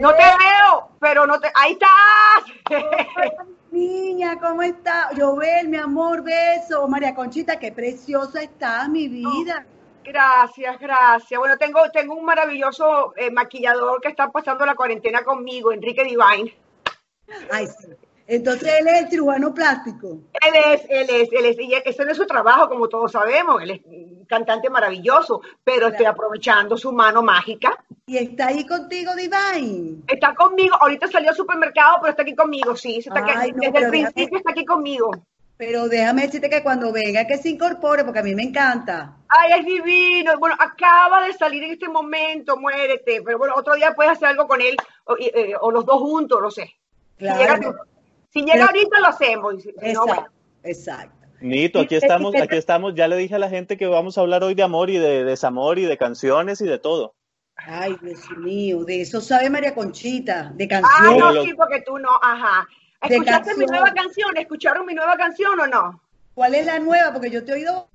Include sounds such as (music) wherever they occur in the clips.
No te veo, pero no te... ¡Ahí estás! (laughs) Niña, ¿cómo está? Jovel, mi amor, beso. María Conchita, qué preciosa está mi vida. Gracias, gracias. Bueno, tengo, tengo un maravilloso eh, maquillador que está pasando la cuarentena conmigo, Enrique Divine. Ay, sí. Entonces él es el cirujano plástico. Él es, él es, él es, y ese no es su trabajo, como todos sabemos, él es un cantante maravilloso, pero estoy aprovechando su mano mágica. Y está ahí contigo, Divine. Está conmigo, ahorita salió al supermercado, pero está aquí conmigo, sí, está aquí- Ay, no, desde el principio déjame- está aquí conmigo. Pero déjame decirte que cuando venga que se incorpore, porque a mí me encanta. Ay, es divino. Bueno, acaba de salir en este momento, muérete. Pero bueno, otro día puedes hacer algo con él, o, eh, o los dos juntos, no sé. Claro. Si si llega Pero- ahorita, lo hacemos. si- no, bueno. Exacto, exacto. Nito, aquí estamos, aquí estamos. Ya le dije a la gente que vamos a hablar hoy de amor y de desamor y de canciones y de todo. Ay, Dios mío, de eso sabe María Conchita, de Ah, canciones. no, lo- sí, porque tú no, ajá. ¿Escuchaste mi nueva canción? ¿Escucharon mi nueva canción o no? ¿Cuál es la nueva? Porque yo te he oído.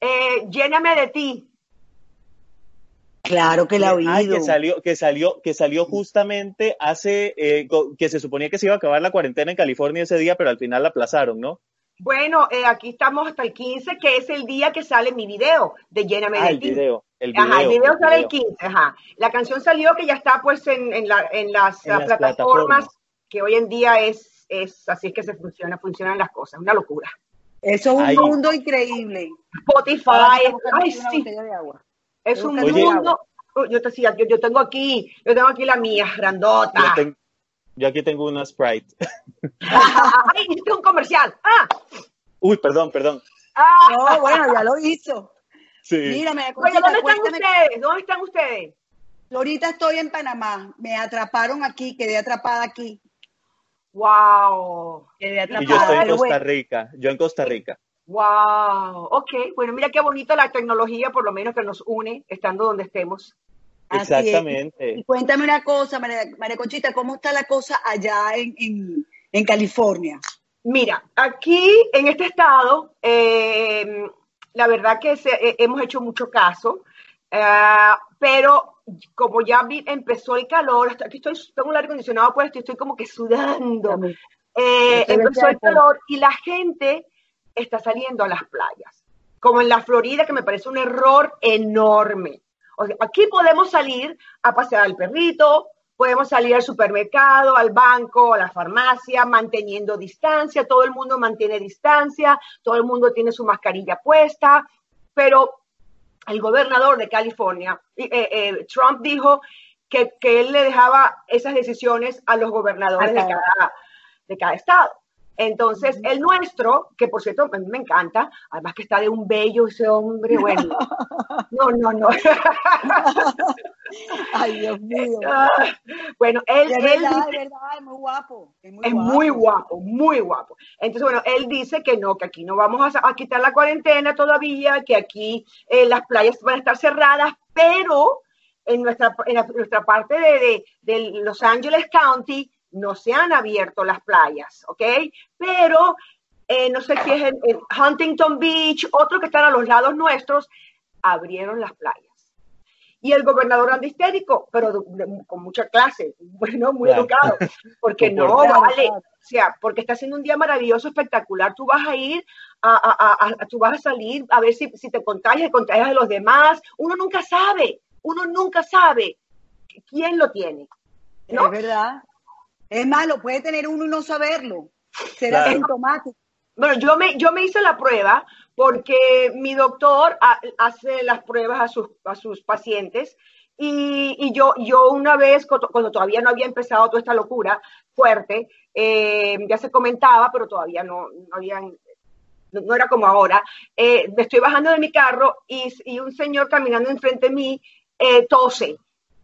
Eh, Lléname de ti. Claro que la he Ay, oído. que salió, que salió, que salió justamente hace, eh, que se suponía que se iba a acabar la cuarentena en California ese día, pero al final la aplazaron, ¿no? Bueno, eh, aquí estamos hasta el 15, que es el día que sale mi video de Lléname Ah, de el ti. video, el video. Ajá, el video el sale el video. 15, ajá. La canción salió que ya está pues en, en, la- en las, En ah, las plataformas, plataformas. que hoy en día es, es así es que se funciona, funcionan las cosas, una locura. Eso es un Ay. mundo increíble. Spotify, ay sí, de agua. Es un Oye. mundo. Oh, Yo te decía, yo, yo tengo aquí, yo tengo aquí la mía, grandota. Yo, ten- yo aquí tengo una Sprite. (laughs) Ay, hiciste un comercial. Ah, Uy, perdón, perdón. ah. No, bueno, ya lo hizo. Sí. Mira, María Oye, ¿dónde están ustedes? ¿Dónde están ustedes? Ahorita estoy en Panamá. Me atraparon aquí, quedé atrapada aquí. Wow. Quedé Y atrapada. yo estoy en Costa. Rica. Yo en Costa Rica. Wow. Ok, bueno, mira qué bonita la tecnología, por lo menos que nos une, estando donde estemos. Así es. Exactamente. Y cuéntame una cosa, María, María Conchita, ¿cómo está la cosa allá en, en, en California? Mira, aquí en este estado, eh, la verdad que se- eh, hemos hecho mucho caso, eh, pero como ya vi- empezó el calor, hasta aquí estoy, tengo un aire acondicionado puesto y estoy como que sudando. Eh, empezó el calor y la gente está saliendo a las playas, como en la Florida, que me parece un error enorme. O sea, aquí podemos salir a pasear al perrito, podemos salir al supermercado, al banco, a la farmacia, manteniendo distancia, todo el mundo mantiene distancia, todo el mundo tiene su mascarilla puesta, pero el gobernador de California, eh, eh, Trump dijo que, que él le dejaba esas decisiones a los gobernadores de Ajá. cada, de cada estado. Entonces, el nuestro, que por cierto a mí me encanta, además que está de un bello ese hombre, (laughs) bueno, no, no, no. (laughs) Ay, Dios mío. (laughs) Ah, bueno, él, Es él verdad, dice- es verdad, es muy guapo. Es muy es guapo. muy guapo, muy guapo. Entonces, bueno, él dice que no, que aquí no vamos a, a quitar la cuarentena todavía, que aquí eh, las playas van a estar cerradas, pero en nuestra, en la- nuestra parte de, de- de Los Angeles County no se han abierto las playas, ¿ok? Pero eh, no sé si es en, en Huntington Beach, otro que están a los lados nuestros, abrieron las playas. Y el gobernador anda histérico, pero de- de- con mucha clase, bueno, muy Claro. educado, porque no, vale, o sea, porque está haciendo un día maravilloso, espectacular, tú vas a ir, a, a- a- a- tú vas a salir a ver si, si te contagias, contagias de los demás, uno nunca sabe, uno nunca sabe quién lo tiene, ¿no? Es verdad. Es malo, puede tener uno y no saberlo. Será Claro. sintomático. Bueno, yo me, yo me hice la prueba porque mi doctor ha- hace las pruebas a sus, a sus pacientes y, y yo, yo una vez, cuando cuando todavía no había empezado toda esta locura fuerte, eh, ya se comentaba, pero todavía no, no habían no, era como ahora, eh, me estoy bajando de mi carro y, y un señor caminando enfrente de mí eh, tose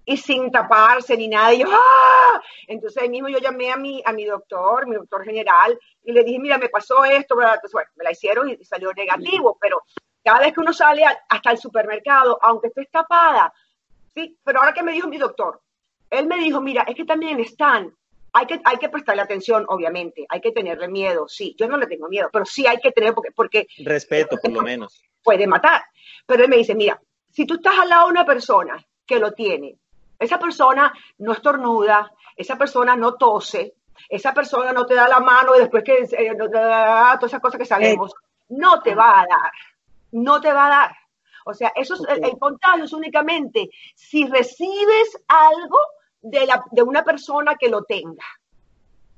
y sin taparse ni nada. Y yo, ¡ah! Entonces ahí mismo yo llamé a mi, a mi doctor, mi doctor general, y le dije, mira, me pasó esto, Entonces, bueno, me la hicieron y salió negativo, pero cada vez que uno sale hasta el supermercado, aunque esté tapada, sí, pero ahora que me dijo mi doctor, él me dijo, mira, es que también están, hay que, hay que prestarle atención, obviamente, hay que tenerle miedo, sí, yo no le tengo miedo, pero sí hay que tener, porque... porque Respeto, por lo menos. Puede matar, pero él me dice, mira, si tú estás al lado de una persona que lo tiene, esa persona no estornuda, esa persona no tose, esa persona no te da la mano y después que eh, todas esas cosas que sabemos, no te va a dar, no te va a dar. O sea, eso es, el, contagio es únicamente si recibes algo de, la, de una persona que lo tenga.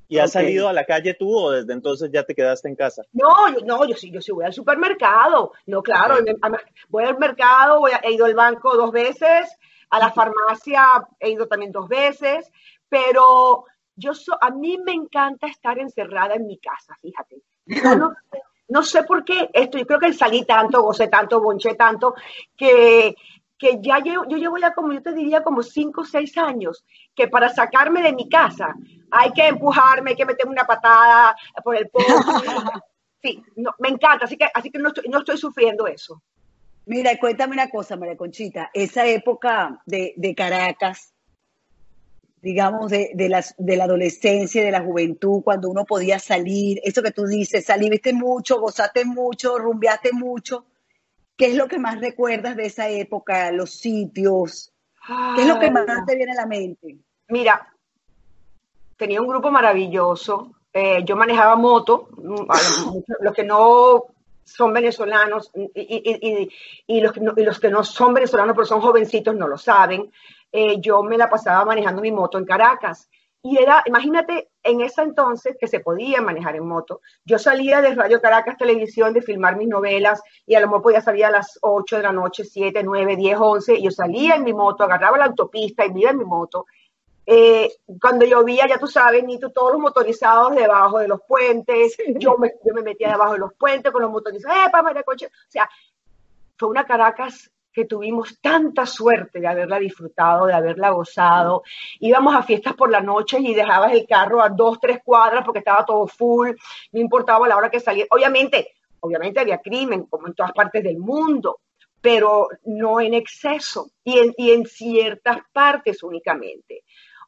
¿Y has salido a la calle tú o desde entonces ya te quedaste en casa? No, yo, no, yo sí, yo sí voy al supermercado. No, claro, voy al mercado, voy he ido al banco dos veces, a la farmacia he ido también dos veces, pero yo a mí me encanta estar encerrada en mi casa, fíjate. (laughs) no, sé por qué esto, yo creo que salí tanto, gocé tanto, bonché tanto, que, que ya llevo, yo llevo ya como, yo te diría como cinco o seis años, que para sacarme de mi casa hay que empujarme, hay que meterme una patada por el pozo. (laughs) Sí, me encanta, así que, así que no, estoy, no estoy sufriendo eso. Mira, cuéntame una cosa, María Conchita, esa época de, de Caracas, digamos, de, de, de la adolescencia, de la juventud, cuando uno podía salir, eso que tú dices, saliste mucho, gozaste mucho, rumbeaste mucho, ¿qué es lo que más recuerdas de esa época, los sitios? ¿Qué es lo que más te viene a la mente? Mira, tenía un grupo maravilloso, eh, yo manejaba moto, mm, los que no son venezolanos y, los que no, los que no son venezolanos pero son jovencitos no lo saben. Eh, yo me la pasaba manejando mi moto en Caracas. Y era, imagínate, en ese entonces que se podía manejar en moto. Yo salía de Radio Caracas Televisión de filmar mis novelas y a lo mejor podía salir a las 8 de la noche, 7, 9, 10, 11. Y yo salía en mi moto, agarraba la autopista y me en mi moto eh, cuando llovía, ya tú sabes, ni tú, todos los motorizados debajo de los puentes, yo, me, yo me metía debajo de los puentes con los motorizados, ¡eh, María Coche! O sea, fue una Caracas que tuvimos tanta suerte de haberla disfrutado, de haberla gozado. Íbamos a fiestas por la noche y dejabas el carro a dos, tres cuadras porque estaba todo full, no importaba la hora que salía. Obviamente, obviamente había crimen, como en todas partes del mundo, pero no en exceso y en, y en ciertas partes únicamente.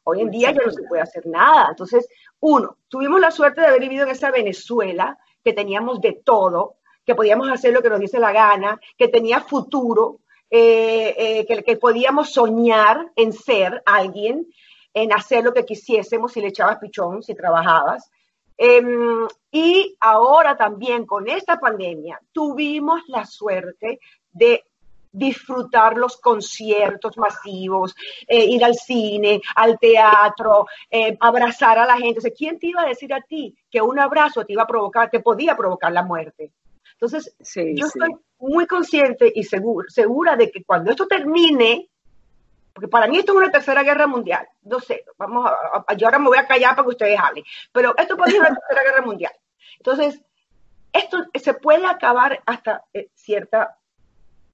Hoy en día ya no se puede hacer nada. Entonces, uno, tuvimos la suerte de haber vivido en esa Venezuela, que teníamos de todo, que podíamos hacer lo que nos dice la gana, que tenía futuro, eh, eh, que, podíamos soñar en ser alguien, en hacer lo que quisiésemos si le echabas pichón, si trabajabas. Em, y ahora también con esta pandemia tuvimos la suerte de disfrutar los conciertos masivos, eh, ir al cine, al teatro, eh, abrazar a la gente. ¿Quién te iba a decir a ti que un abrazo te iba a provocar, te podía provocar la muerte? Entonces, yo estoy muy consciente y segura, segura de que cuando esto termine, porque para mí esto es una tercera guerra mundial, no sé, vamos a, yo ahora me voy a callar para que ustedes hablen, pero esto puede ser una (laughs) tercera guerra mundial. Entonces, esto se puede acabar hasta eh, cierta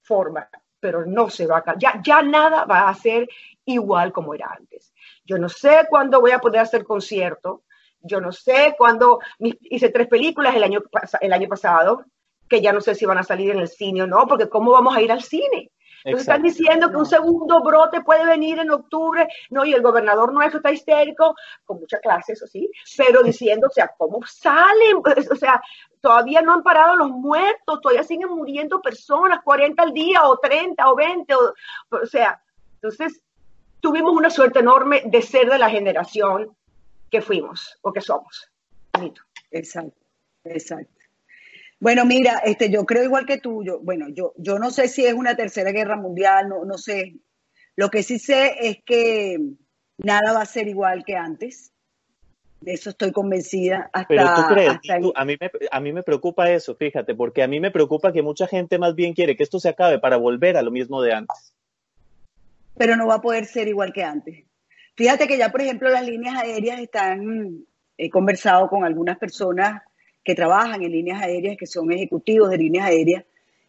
forma, pero no se va a ya, ya nada va a ser igual como era antes. Yo no sé cuándo voy a poder hacer concierto, yo no sé cuándo, hice tres películas el año, el año pasado, que ya no sé si van a salir en el cine o no, porque ¿cómo vamos a ir al cine? Están diciendo que un segundo brote puede venir en octubre, no, y el gobernador nuestro está histérico, con mucha clase, eso sí, pero diciendo, o sea, ¿cómo salen? (laughs) O sea, todavía no han parado los muertos, todavía siguen muriendo personas, 40 al día, o 30, o 20, o, o sea, entonces tuvimos una suerte enorme de ser de la generación que fuimos o que somos. Exacto, exacto. Bueno, mira, este, yo creo igual que tú, yo, bueno, yo, yo no sé si es una tercera guerra mundial, no, no sé. Lo que sí sé es que nada va a ser igual que antes. De eso estoy convencida. Hasta, Pero tú crees, a, mí me, a mí me preocupa eso, fíjate, porque a mí me preocupa que mucha gente más bien quiere que esto se acabe para volver a lo mismo de antes. Pero no va a poder ser igual que antes. Fíjate que ya, por ejemplo, las líneas aéreas están, he conversado con algunas personas que trabajan en líneas aéreas, que son ejecutivos de líneas aéreas,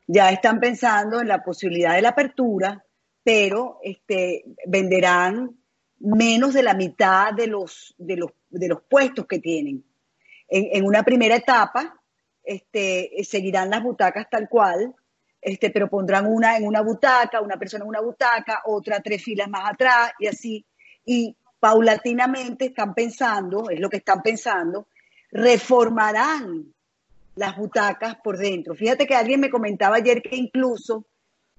ya están pensando en la posibilidad de la apertura, pero este, venderán menos de la mitad de los, de los, de los puestos que tienen. En, una primera etapa, este, seguirán las butacas tal cual, este, pero pondrán una en una butaca, una persona en una butaca, otra tres filas más atrás y así. Y paulatinamente están pensando, es lo que están pensando, reformarán las butacas por dentro. Fíjate que alguien me comentaba ayer que incluso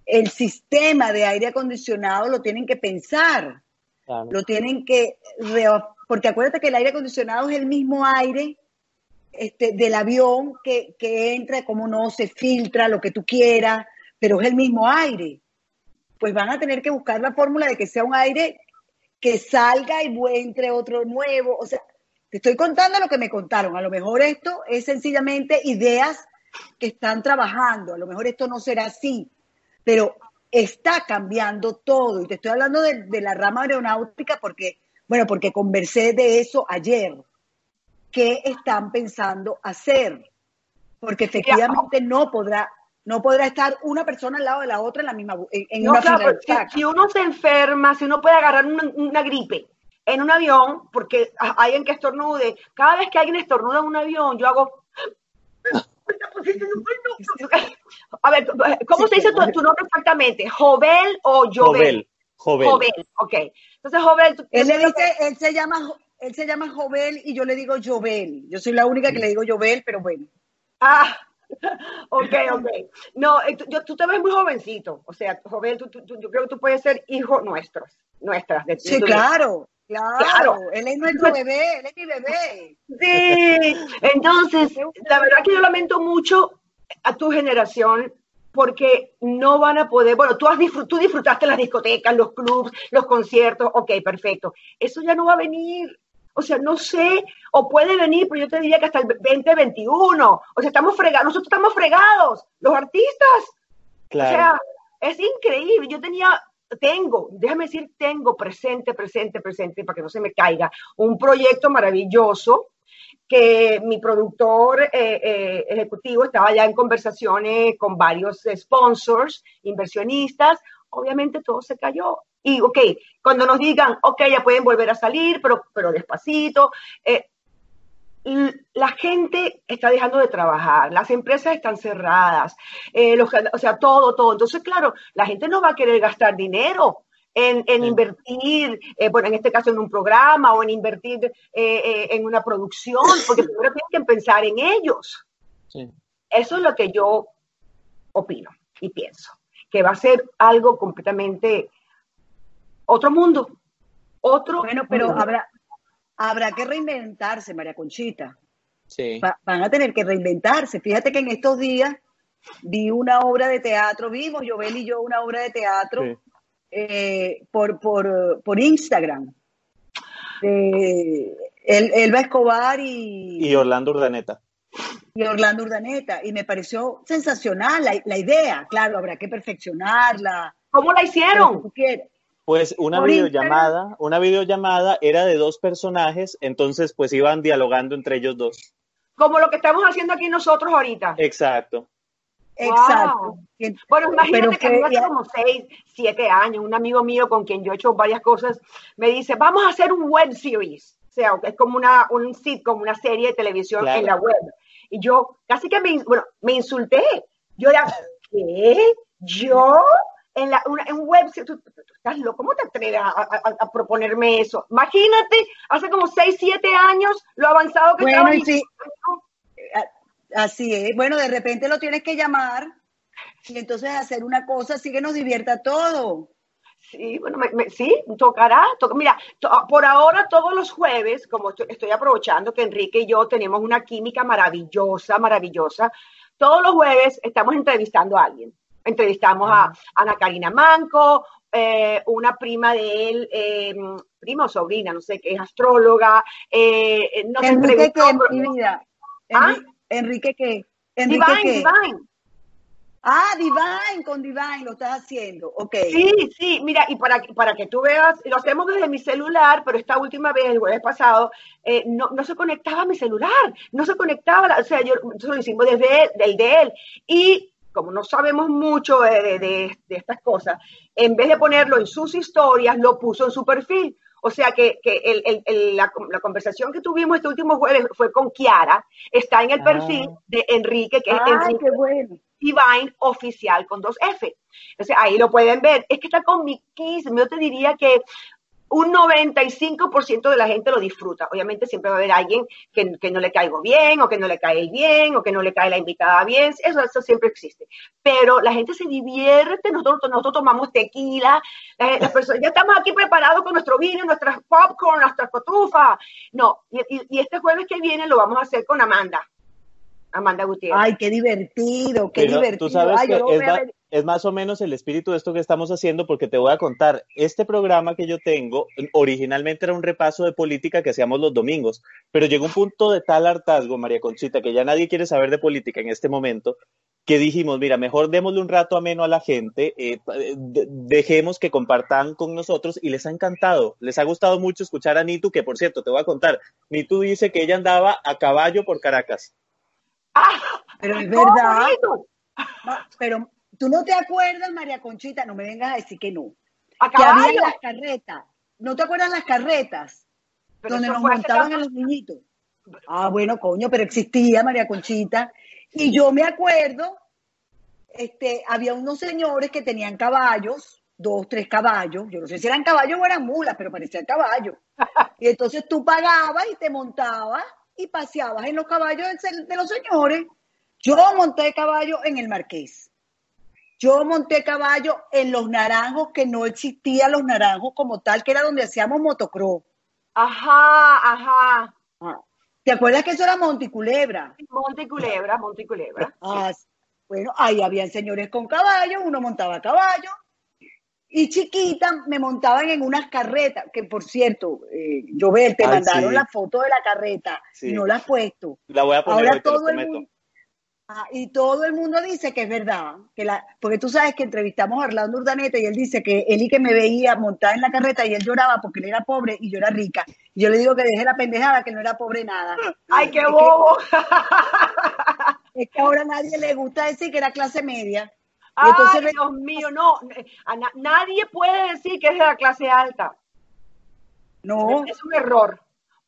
el sistema de aire acondicionado lo tienen que pensar, lo tienen que, porque acuérdate que el aire acondicionado es el mismo aire este, del avión que, que entra, como no, se filtra lo que tú quieras, pero es el mismo aire. Pues van a tener que buscar la fórmula de que sea un aire que salga y entre otro nuevo. O sea, te estoy contando lo que me contaron. A lo mejor esto es sencillamente ideas que están trabajando. A lo mejor esto no será así, pero está cambiando todo. Y te estoy hablando de, de la rama aeronáutica porque, bueno, porque conversé de eso ayer qué están pensando hacer, porque efectivamente no podrá no podrá estar una persona al lado de la otra en la misma en, no, claro, si, uno se enferma, si uno puede agarrar una, gripe en un avión, porque hay en que estornude, cada vez que alguien estornuda en un avión, yo hago (laughs) a ver, ¿cómo se dice tu, nombre exactamente? ¿Jovel o Jovel? Jovel. Jovel, ok. Entonces, Jovel... él le dice, él se llama él se llama Jovel y yo le digo Jovel. Yo soy la única que le digo Jovel, pero bueno. Ah, (laughs) ok, ok. No, eh, yo, tú te ves muy jovencito. O sea, Jovel, yo creo que tú puedes ser hijo nuestros, nuestras. De, sí, claro, claro, Él es nuestro bebé, él es mi bebé. Sí, entonces, la verdad que yo lamento mucho a tu generación porque no van a poder, bueno, tú, has tú disfrutaste las discotecas, los clubs, los conciertos, ok, perfecto. Eso ya no va a venir. O sea, no sé, o puede venir, pero yo te diría que hasta el 2021. O sea, estamos fregados, nosotros estamos fregados, los artistas. Claro. O sea, es increíble. Yo tenía, tengo, déjame decir, tengo presente, presente, presente, para que no se me caiga, un proyecto maravilloso que mi productor eh, eh, ejecutivo estaba ya en conversaciones con varios sponsors, inversionistas. Obviamente todo se cayó. Y, ok, cuando nos digan, ok, ya pueden volver a salir, pero, pero despacito. Eh, la gente está dejando de trabajar, las empresas están cerradas, eh, o sea, todo, todo. Entonces, claro, la gente no va a querer gastar dinero en, en invertir, eh, bueno, en este caso en un programa o en invertir en una producción, porque (laughs) primero tienen que pensar en ellos. Eso es lo que yo opino y pienso, que va a ser algo completamente otro mundo. Otro bueno, pero habrá, habrá que reinventarse, María Conchita. Sí. van a tener que reinventarse. Fíjate que en estos días vi una obra de teatro, vimos Jovel y yo una obra de teatro eh, por, por, por, Instagram. Eh, Elba Escobar y, y Orlando Urdaneta. Y Orlando Urdaneta. Y me pareció sensacional la, la idea. Claro, habrá que perfeccionarla. ¿Cómo la hicieron? Pues una videollamada, una videollamada era de dos personajes, entonces pues iban dialogando entre ellos dos. Como lo que estamos haciendo aquí nosotros ahorita. Exacto. Exacto. Bueno, imagínate que, hace como seis, siete años, un amigo mío con quien yo he hecho varias cosas, me dice, vamos a hacer un web series. O sea, es como una, un sitcom, una serie de televisión en la web. Y yo casi que me, bueno, me insulté. Yo era, ¿qué? ¿Yo? En, la, un web, tú, estás loco, ¿cómo te atreves a, proponerme eso? Imagínate, hace como 6, 7 años, lo avanzado que bueno, Sí. Así es, bueno, de repente lo tienes que llamar y entonces hacer una cosa así que nos divierta todo. Sí, bueno, sí, tocará. mira, por ahora todos los jueves, como estoy, aprovechando que Enrique y yo tenemos una química maravillosa, maravillosa, todos los jueves estamos entrevistando a alguien. Entrevistamos a Ana Karina Manco, eh, una prima de él, eh, prima o sobrina, no sé, que es astróloga. Eh, nos Enrique, ¿qué, mi vida? ¿Ah? Enrique, ¿qué? Enrique, Divine, Divine. Ah, Divine, con Divine lo estás haciendo, ok. Sí, sí, mira, y para, para que tú veas, lo hacemos desde mi celular, pero esta última vez, el jueves pasado, eh, no, no, se conectaba mi celular, no se conectaba, o sea, yo, lo hicimos desde el de él. Y como no sabemos mucho de, de, de, estas cosas, en vez de ponerlo en sus historias, lo puso en su perfil. O sea que, que el, el, la, la, conversación que tuvimos este último jueves fue con Kiara, está en el perfil ah. de Enrique, que es Ay, Enrique qué bueno. Divine oficial con dos F. Entonces ahí lo pueden ver. Es que está con mi kiss. Yo te diría que un 95% de la gente lo disfruta. Obviamente siempre va a haber alguien que, que, no le caigo bien, o que no le cae el bien, o que no le cae la invitada bien. Eso, eso siempre existe. Pero la gente se divierte, nosotros, nosotros tomamos tequila, las, las personas, ya estamos aquí preparados con nuestro vino, nuestras popcorn, nuestras cotufas. No, y, y, y este jueves que viene lo vamos a hacer con Amanda. Amanda Gutiérrez. Ay, qué divertido, qué Pero divertido. Tú sabes Ay, que yo es. Es más o menos el espíritu de esto que estamos haciendo, porque te voy a contar, este programa que yo tengo, originalmente era un repaso de política que hacíamos los domingos, pero llegó un punto de tal hartazgo, María Conchita, que ya nadie quiere saber de política en este momento, que dijimos, mira, mejor démosle un rato ameno a la gente, eh, de- dejemos que compartan con nosotros y les ha encantado, les ha gustado mucho escuchar a Nitu, que por cierto, te voy a contar, Nitu dice que ella andaba a caballo por Caracas. ¡Ah! Pero es ¡Cómo verdad. Pero tú no te acuerdas, María Conchita, no me vengas a decir que no. A Que había las carretas. ¿No te acuerdas las carretas? Pero donde nos montaban a los niñitos. Ah, bueno, coño, pero existía María Conchita. Y yo me acuerdo, este, había unos señores que tenían caballos, dos, tres caballos. Yo no sé si eran caballos o eran mulas, pero parecían caballos. (laughs) Y entonces tú pagabas y te montabas y paseabas en los caballos de los señores. Yo monté caballo en el Marqués. Yo monté caballo en los naranjos, que no existían los naranjos como tal, que era donde hacíamos motocross. Ajá, ajá. Ah, ¿Te acuerdas que eso era Monticulebra? Monte y Culebra, Monte y Culebra. Ah, bueno, ahí habían señores con caballo, uno montaba caballo. Y chiquita me montaban en unas carretas, que por cierto, eh, Jovel, te Ay, mandaron sí. la foto de la carreta Sí. y no la has puesto. La voy a poner Ahora hoy, te lo todo el mundo, Ah, y todo el mundo dice que es verdad, que la, porque tú sabes que entrevistamos a Orlando Urdaneta y él dice que él y que me veía montada en la carreta y él lloraba porque él era pobre y yo era rica. Y yo le digo que deje la pendejada, que no era pobre nada. ¡Ay, qué Es que- bobo! (laughs) Es que ahora a nadie le gusta decir que era clase media. Y ¡Ay, entonces ve- Dios mío! No, a na- nadie puede decir que es de la clase alta. no, Es un error.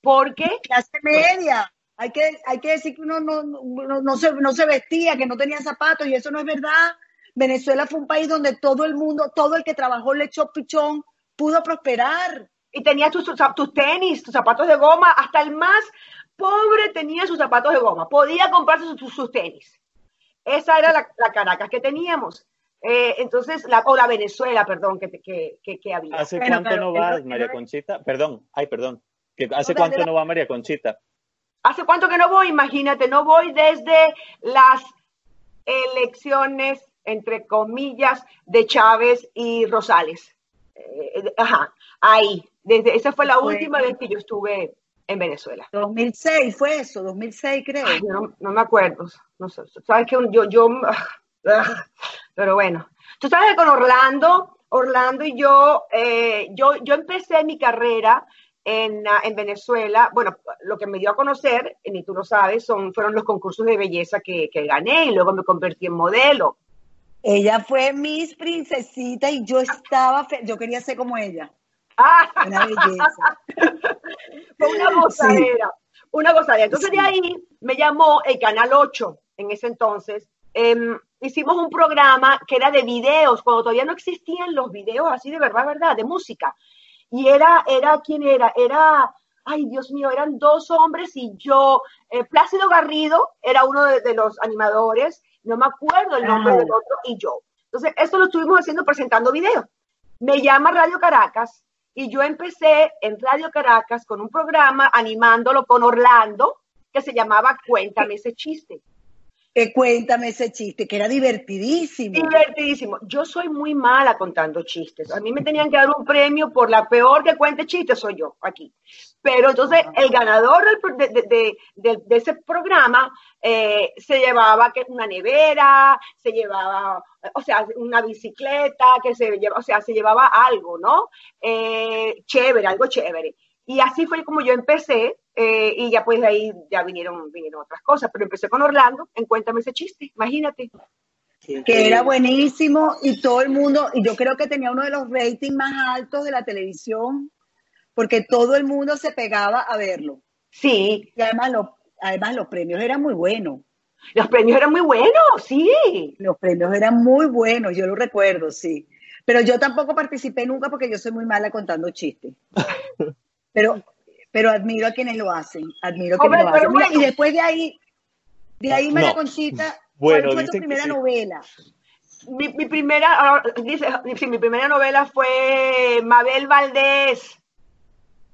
Porque clase media. Hay que, hay que decir que uno no, no, no se, no se vestía, que no tenía zapatos, y eso no es verdad. Venezuela fue un país donde todo el mundo, todo el que trabajó le echó pichón, pudo prosperar. y tenías tus, tus, tus tenis, tus zapatos de goma, hasta el más pobre tenía sus zapatos de goma, podía comprarse sus, sus- sus tenis. Esa era la, la Caracas que teníamos. Eh, entonces, la, o la Venezuela, perdón, que, que, que, que había. ¿Hace Bueno, cuánto pero no vas, María Conchita? Perdón, ay, perdón. Que ¿Hace No, cuánto no va María Conchita? ¿Hace cuánto que no voy? Imagínate, no voy desde las elecciones, entre comillas, de Chávez y Rosales. Eh, ajá, ahí. Desde, esa fue la última vez que yo estuve en Venezuela. 2006 fue eso, 2006 creo. Ay, no, no me acuerdo. No sé. Sabes que yo, yo, ah, pero bueno. Tú sabes que con Orlando, Orlando y yo, eh, yo, yo empecé mi carrera en, ah, en Venezuela. Bueno, lo que me dio a conocer, ni tú lo sabes, son, fueron los concursos de belleza que, que gané y luego me convertí en modelo. Ella fue Miss Princesita y yo estaba, fe- yo quería ser como ella, Ah, una belleza. (laughs) fue una gozadera, una gozadera. Entonces de ahí me llamó el Canal 8 en ese entonces. Em, hicimos un programa que era de videos, cuando todavía no existían los videos así de verdad, verdad, de música. Y era, era, ¿quién era? Era, ay Dios mío, eran dos hombres y yo, eh, Plácido Garrido era uno de, de los animadores, no me acuerdo el nombre Ah. del otro, y yo. Entonces, esto lo estuvimos haciendo presentando videos. Me llama Radio Caracas y yo empecé en Radio Caracas con un programa animándolo con Orlando que se llamaba Cuéntame ese chiste. Que cuéntame ese chiste, que era divertidísimo. Divertidísimo. Yo soy muy mala contando chistes. A mí me tenían que dar un premio por la peor que cuente chistes, soy yo aquí. Pero entonces el ganador de, ese programa eh, se llevaba que una nevera, se llevaba, o sea, una bicicleta, que se lleva, o sea, se llevaba algo, ¿no? Eh, chévere, algo chévere. Y así fue como yo empecé, eh, y ya pues de ahí ya vinieron, vinieron otras cosas, pero empecé con Orlando, en Cuéntame ese chiste, imagínate. Que era buenísimo y todo el mundo, y yo creo que tenía uno de los ratings más altos de la televisión porque todo el mundo se pegaba a verlo. Sí. Y además, además los premios eran muy buenos. Los premios eran muy buenos, sí. Los premios eran muy buenos, yo lo recuerdo, sí. Pero yo tampoco participé nunca porque yo soy muy mala contando chistes. (laughs) pero, pero admiro a quienes lo hacen, admiro a quienes lo hacen. y después de ahí, de ahí María Conchita, ¿cuál fue tu primera novela? Mi, mi, primera, ah, dice, sí, mi primera novela fue Mabel Valdés.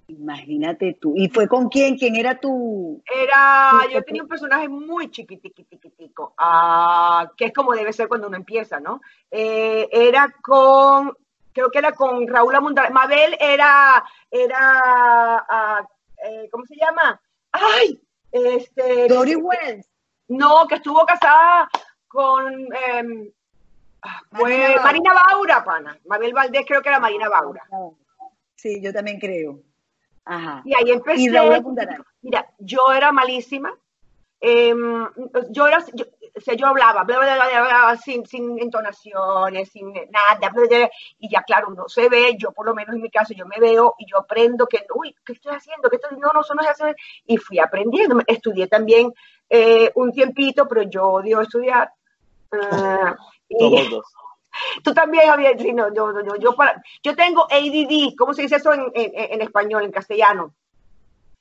Imagínate tú. ¿Y fue con quién? ¿Quién era tu...? Era, yo tenía un personaje muy chiquitico, ah, que es como debe ser cuando uno empieza, ¿no? Eh, era con, creo que era con Raúl Amundar. Mabel era, era, ah, eh, ¿cómo se llama? ¡Ay! Este... Dory Wells. No, que estuvo casada con... Fue Marina Baura, pana. Mabel Valdés creo que era Marina Baura. Sí, yo también creo. Y ahí empecé. mira, yo era malísima. Em, yo era, yo, yo hablaba, sin, sin entonaciones, sin nada, y ya claro, uno se ve, yo por lo menos en mi caso, yo me veo y yo aprendo que, uy, ¿qué estoy haciendo? ¿Qué estoy? No, no, eso no es hacer. Y fui aprendiendo, estudié también eh, un tiempito, pero yo odio estudiar. (laughs) Uh, y. (laughs) Tú también, Javier, yo, yo, yo, yo, tengo ADD, ¿cómo se dice eso en, en, español, en castellano?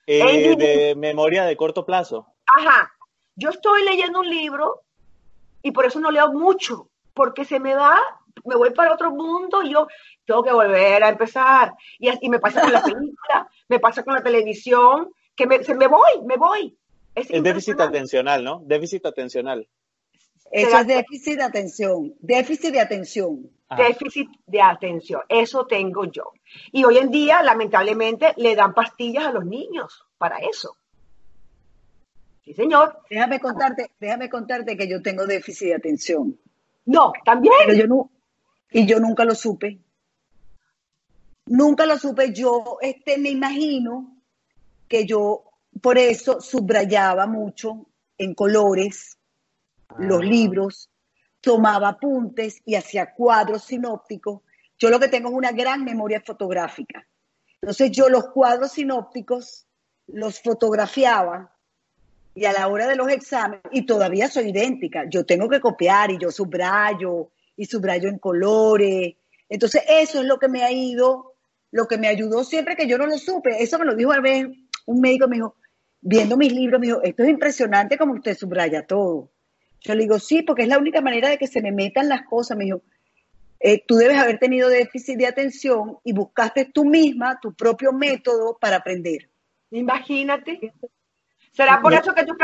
Eh, de memoria de corto plazo. Ajá. Yo estoy leyendo un libro y por eso no leo mucho, porque se me va, me voy para otro mundo y yo tengo que volver a empezar. Y, y me pasa con la (laughs) película, me pasa con la televisión, que me, se, me voy, me voy. Es, es déficit atencional, ¿no? Déficit atencional. Eso es déficit de atención, déficit de atención. Déficit de atención, eso tengo yo. Y hoy en día, lamentablemente, le dan pastillas a los niños para eso. Sí, señor. Déjame contarte, déjame contarte que yo tengo déficit de atención. No, también. Pero yo no, y yo nunca lo supe. Nunca lo supe. Yo este, me imagino que yo por eso subrayaba mucho en colores los ah. libros, tomaba apuntes y hacía cuadros sinópticos. Yo lo que tengo es una gran memoria fotográfica. Entonces yo los cuadros sinópticos los fotografiaba y a la hora de los exámenes, y todavía soy idéntica, yo tengo que copiar y yo subrayo y subrayo en colores. Entonces eso es lo que me ha ido, lo que me ayudó siempre que yo no lo supe. Eso me lo dijo a vez un médico, me dijo, viendo mis libros, me dijo, esto es impresionante como usted subraya todo. Yo le digo, sí, porque es la única manera de que se me metan las cosas. Me dijo, eh, tú debes haber tenido déficit de atención y buscaste tú misma tu propio método para aprender. Imagínate. ¿Será por eso que tú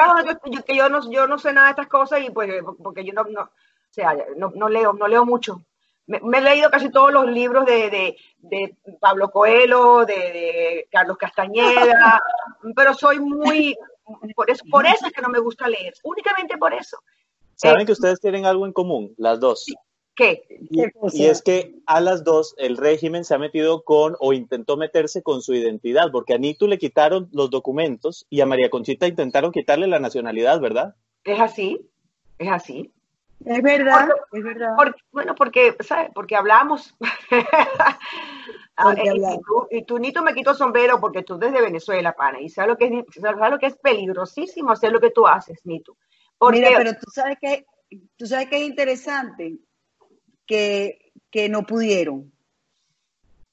yo, que yo no, yo no sé nada de estas cosas y pues porque yo no, no, o sea, no, leo, no leo mucho. Me, he leído casi todos los libros de, de, Pablo Coelho, de, Carlos Castañeda, (laughs) pero soy muy, por eso, por eso es que no me gusta leer, únicamente por eso. Saben que ustedes tienen algo en común, las dos. ¿Qué? Y, es que a las dos el régimen se ha metido con o intentó meterse con su identidad, porque a Nitu le quitaron los documentos y a María Conchita intentaron quitarle la nacionalidad, ¿verdad? Es así, es así. Es verdad, es verdad. bueno, porque, ¿sabes? Porque hablamos. (laughs) Ah, y, tú, Nito, me quito sombrero porque tú desde Venezuela, pana, y sabes lo que es, sabes lo que es peligrosísimo hacer lo que tú haces, Nito. Mira, pero tú sabes que tú sabes que es interesante que, que no pudieron.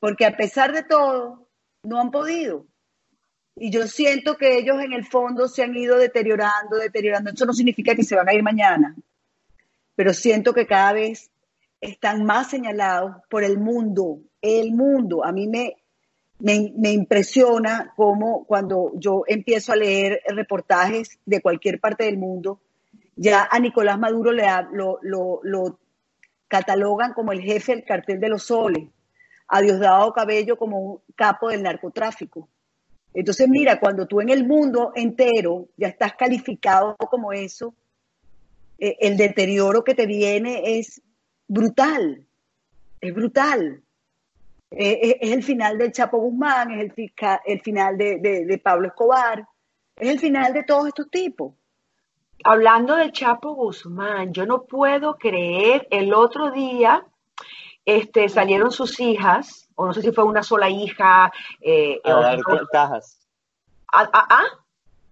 Porque a pesar de todo, no han podido. Y yo siento que ellos en el fondo se han ido deteriorando, deteriorando. Eso no significa que se van a ir mañana, pero siento que cada vez están más señalados por el mundo, el mundo. A mí me, me, me impresiona cómo cuando yo empiezo a leer reportajes de cualquier parte del mundo, ya a Nicolás Maduro le lo, lo, catalogan como el jefe del cartel de los soles, a Diosdado Cabello como un capo del narcotráfico. Entonces, mira, cuando tú en el mundo entero ya estás calificado como eso, eh, el deterioro que te viene es brutal, es brutal. Eh, eh, es el final del Chapo Guzmán, es el, final de, de Pablo Escobar, es el final de todos estos tipos hablando del Chapo Guzmán, yo no puedo creer, el otro día este, salieron sus hijas, o no sé si fue una sola hija. Eh, a dar cajas. ¿A,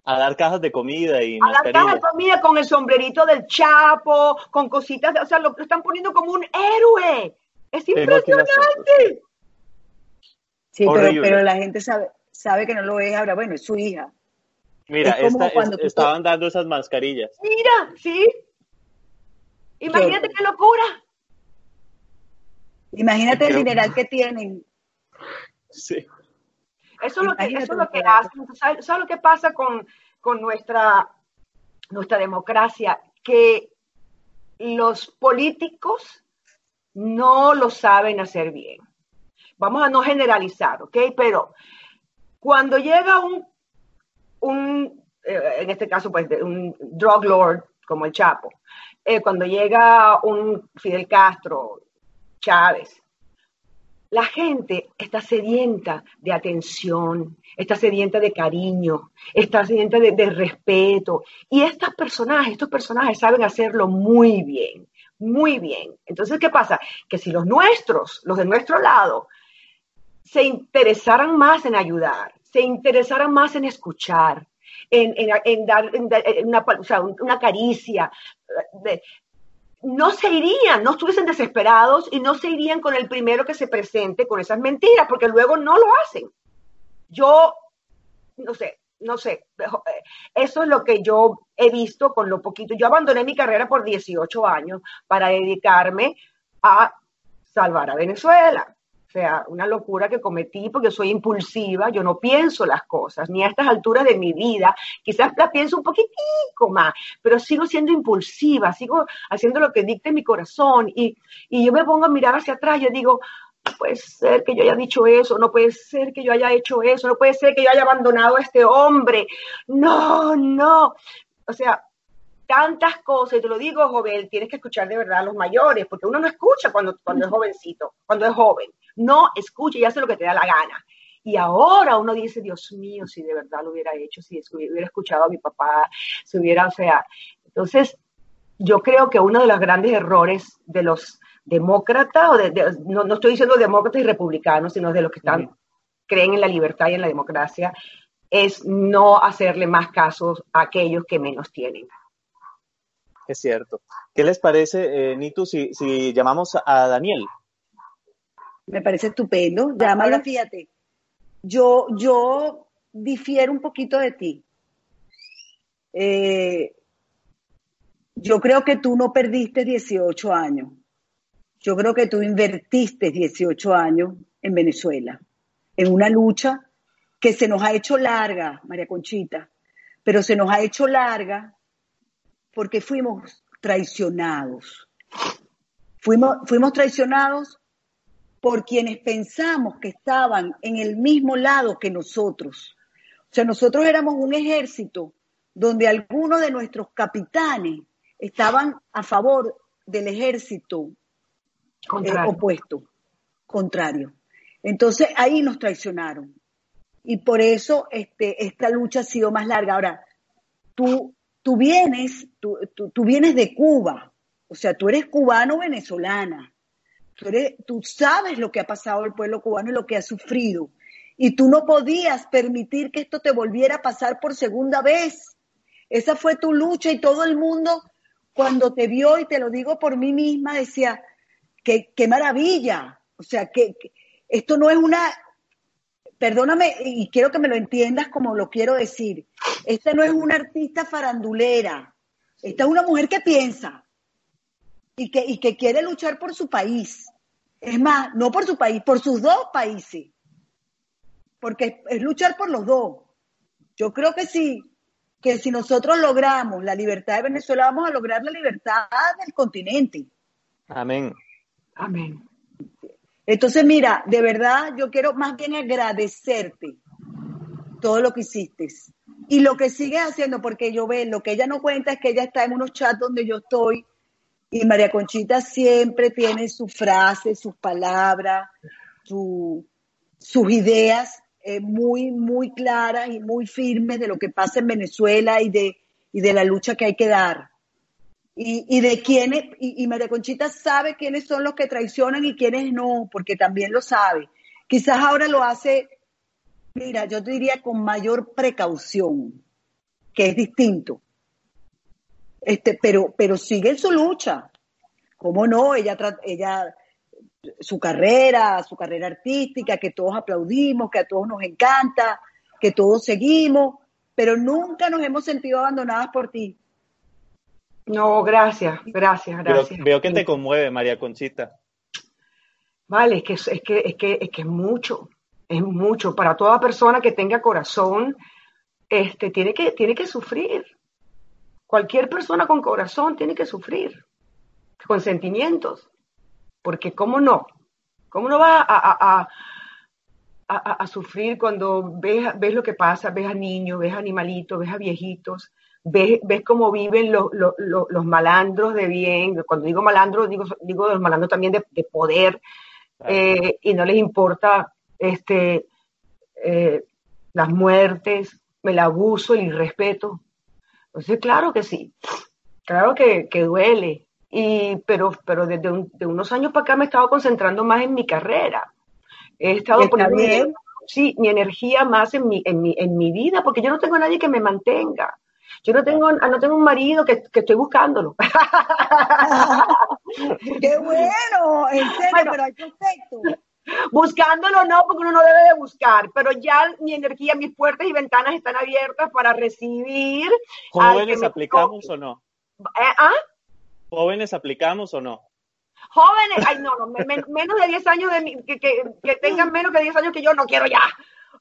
a, dar cajas de comida y A dar cajas de comida con el sombrerito del Chapo, con cositas, o sea, lo, están poniendo como un héroe. Es impresionante. Sí, pero, pero, la gente sabe, sabe que no lo es ahora. Bueno, es su hija. Mira, estaban dando esas mascarillas. Mira, sí. Imagínate qué, locura. Imagínate el dineral que tienen. Sí. Eso es lo que, eso es lo que hacen. ¿Sabes, lo que pasa con, con nuestra, nuestra democracia? Que los políticos no lo saben hacer bien. Vamos a no generalizar, ¿ok? Pero cuando llega un un, eh, en este caso, pues, un drug lord como el Chapo, eh, cuando llega un Fidel Castro, Chávez, la gente está sedienta de atención, está sedienta de cariño, está sedienta de, de, respeto. Y estos personajes, estos personajes saben hacerlo muy bien, muy bien. Entonces, ¿qué pasa? Que si los nuestros, los de nuestro lado, se interesaran más en ayudar, se interesaran más en escuchar, en, dar, una, caricia. no se irían, no estuviesen desesperados y no se irían con el primero que se presente con esas mentiras, porque luego no lo hacen. Yo, no sé, no sé, eso es lo que yo he visto con lo poquito. Yo abandoné mi carrera por 18 años para dedicarme a salvar a Venezuela. Sea, una locura que cometí porque soy impulsiva, yo no pienso las cosas, ni a estas alturas de mi vida, quizás las pienso un poquitico más, pero sigo siendo impulsiva, sigo haciendo lo que dicte mi corazón y, y yo me pongo a mirar hacia atrás, yo digo, no puede ser que yo haya dicho eso, no puede ser que yo haya hecho eso, no puede ser que yo haya abandonado a este hombre, no, no, o sea, tantas cosas, y te lo digo, joven, tienes que escuchar de verdad a los mayores, porque uno no escucha cuando, cuando es jovencito, cuando es joven no escucha y hace lo que te da la gana. Y ahora uno dice, Dios mío, si de verdad lo hubiera hecho, si hubiera escuchado a mi papá, si hubiera, o sea, entonces yo creo que uno de los grandes errores de los demócratas, o de, no, estoy diciendo demócratas y republicanos, sino de los que están, creen en la libertad y en la democracia, es no hacerle más casos a aquellos que menos tienen. Es cierto. ¿Qué les parece, eh, Nitu, si, si llamamos a Daniel? Me parece estupendo. Llámala, fíjate. Yo, yo difiero un poquito de ti. Eh, yo creo que tú no perdiste 18 años. Yo creo que tú invertiste 18 años en Venezuela, en una lucha que se nos ha hecho larga, María Conchita, pero se nos ha hecho larga porque fuimos traicionados. Fuimos, fuimos traicionados por quienes pensamos que estaban en el mismo lado que nosotros. O sea, nosotros éramos un ejército donde algunos de nuestros capitanes estaban a favor del ejército eh, opuesto, contrario. Entonces ahí nos traicionaron. Y por eso este, esta lucha ha sido más larga. Ahora, tú, tú vienes, tú, tú vienes de Cuba, o sea, tú eres cubano-venezolana. Tú, sabes lo que ha pasado el pueblo cubano y lo que ha sufrido. Y tú no podías permitir que esto te volviera a pasar por segunda vez. Esa fue tu lucha y todo el mundo cuando te vio, y te lo digo por mí misma, decía, qué, qué maravilla. O sea, que, esto no es una, perdóname y quiero que me lo entiendas como lo quiero decir, esta no es una artista farandulera, esta es una mujer que piensa, y que, y que quiere luchar por su país. Es más, no por su país, por sus dos países. Porque es, luchar por los dos. Yo creo que sí, que si nosotros logramos la libertad de Venezuela, vamos a lograr la libertad del continente. Amén. Amén. Entonces, mira, de verdad, yo quiero más bien agradecerte todo lo que hiciste y lo que sigues haciendo, porque yo veo, lo que ella no cuenta es que ella está en unos chats donde yo estoy y María Conchita siempre tiene sus frases, sus palabras, sus ideas eh, muy, muy claras y muy firmes de lo que pasa en Venezuela y de, y de la lucha que hay que dar. Y, y de quiénes, y, y María Conchita sabe quiénes son los que traicionan y quiénes no, porque también lo sabe. Quizás ahora lo hace Mira, yo te diría con mayor precaución, que es distinto. Este, pero, pero sigue en su lucha. ¿Cómo no? Ella, ella, su carrera, su carrera artística, que todos aplaudimos, que a todos nos encanta, que todos seguimos, pero nunca nos hemos sentido abandonadas por ti. No, gracias, gracias, gracias. veo que te conmueve, María Conchita. Vale, es que es que es que es que es mucho es mucho. Para toda persona que tenga corazón, este, tiene, que, tiene que sufrir. Cualquier persona con corazón tiene que sufrir, con sentimientos. Porque ¿cómo no? ¿Cómo no va a, a, a, a sufrir cuando ves, ves, lo que pasa? Ves a niños, ves a animalitos, ves a viejitos, ves, ves cómo viven los, los, los, malandros de bien. Cuando digo malandros, digo, digo los malandros también de, de poder. Eh, y no les importa este, eh, las muertes, el abuso, el irrespeto. Entonces, claro que sí, claro que, duele, y, pero, pero desde de unos años para acá me he estado concentrando más en mi carrera. He estado poniendo mi, sí, mi energía más en mi, en, mi, en mi vida, porque yo no tengo a nadie que me mantenga. Yo no tengo, no tengo un marido que, que estoy buscándolo. (laughs) (laughs) ¡Qué bueno! En serio, pero hay perfecto. Buscándolo no, porque uno no debe de buscar, pero ya mi energía, mis puertas y ventanas están abiertas para recibir. ¿Jóvenes aplicamos o no? ¿Eh? ¿Ah? ¿Jóvenes aplicamos o no? Jóvenes, ay no, no (laughs) menos de 10 años, de que, que, tengan menos de 10 años que yo, no quiero ya.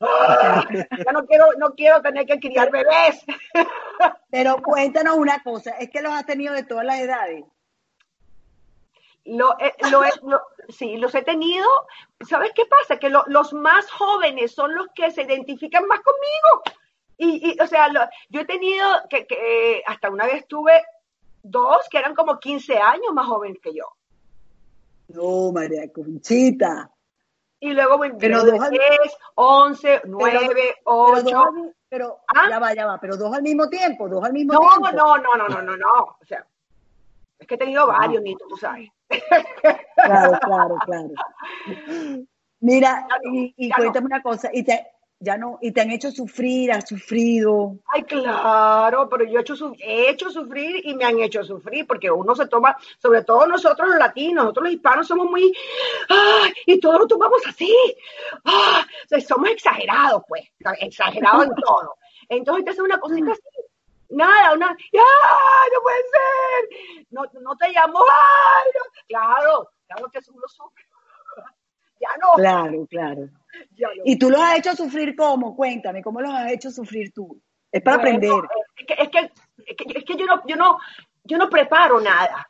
(laughs) ya no quiero, no quiero tener que criar bebés. Pero cuéntanos una cosa, es que los has tenido de todas las edades. Lo, lo, lo, sí, los he tenido. ¿Sabes qué pasa? Que los más jóvenes son los que se identifican más conmigo. Y, y o sea, yo he tenido que, que, hasta una vez tuve dos que eran como 15 años más jóvenes que yo. No, María Conchita. Y luego pero 10, 11, 9, 8. Pero, ¿Ah? ya va, ya va, pero dos al mismo tiempo, dos al mismo no, tiempo. No, no, no, no, no, no. O sea, es que he tenido varios, Nito, tú sabes. Claro, claro, claro. Mira, y, cuéntame una cosa, y te, ya no, y te han hecho sufrir, has sufrido. Ay, claro, pero yo he hecho, he hecho sufrir y me han hecho sufrir, porque uno se toma, sobre todo nosotros los latinos, nosotros los hispanos somos muy, ¡ay! y todos lo tomamos así, ¡ah! somos exagerados, pues, exagerados en todo. Entonces te hace una cosita así, nada, una, ¡ya! ¡No puede ser! No, no te llamo, ¡ay! Claro, claro que uno sufre. (laughs) ya no. Claro, claro. ¿Y tú los has hecho sufrir cómo? Cuéntame, ¿cómo los has hecho sufrir tú? Es para aprender. Es que, es que, es que, yo, no, yo, no, yo no preparo nada,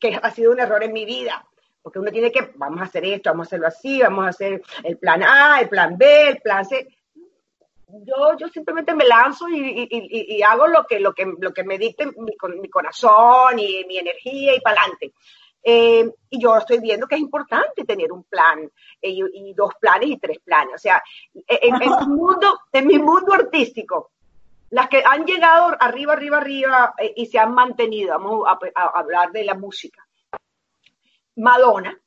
que ha sido un error en mi vida. Porque uno tiene que, vamos a hacer esto, vamos a hacerlo así, vamos a hacer el plan A, el plan B, el plan C yo, yo simplemente me lanzo y, y, y, hago lo que, lo que, lo que me dicte mi, mi corazón y mi energía y para adelante. Eh, y yo estoy viendo que es importante tener un plan eh, y, dos planes y tres planes. O sea, en, mi (laughs) mundo, en mi mundo artístico, las que han llegado arriba, arriba, arriba eh, y se han mantenido, vamos a, hablar de la música. Madonna,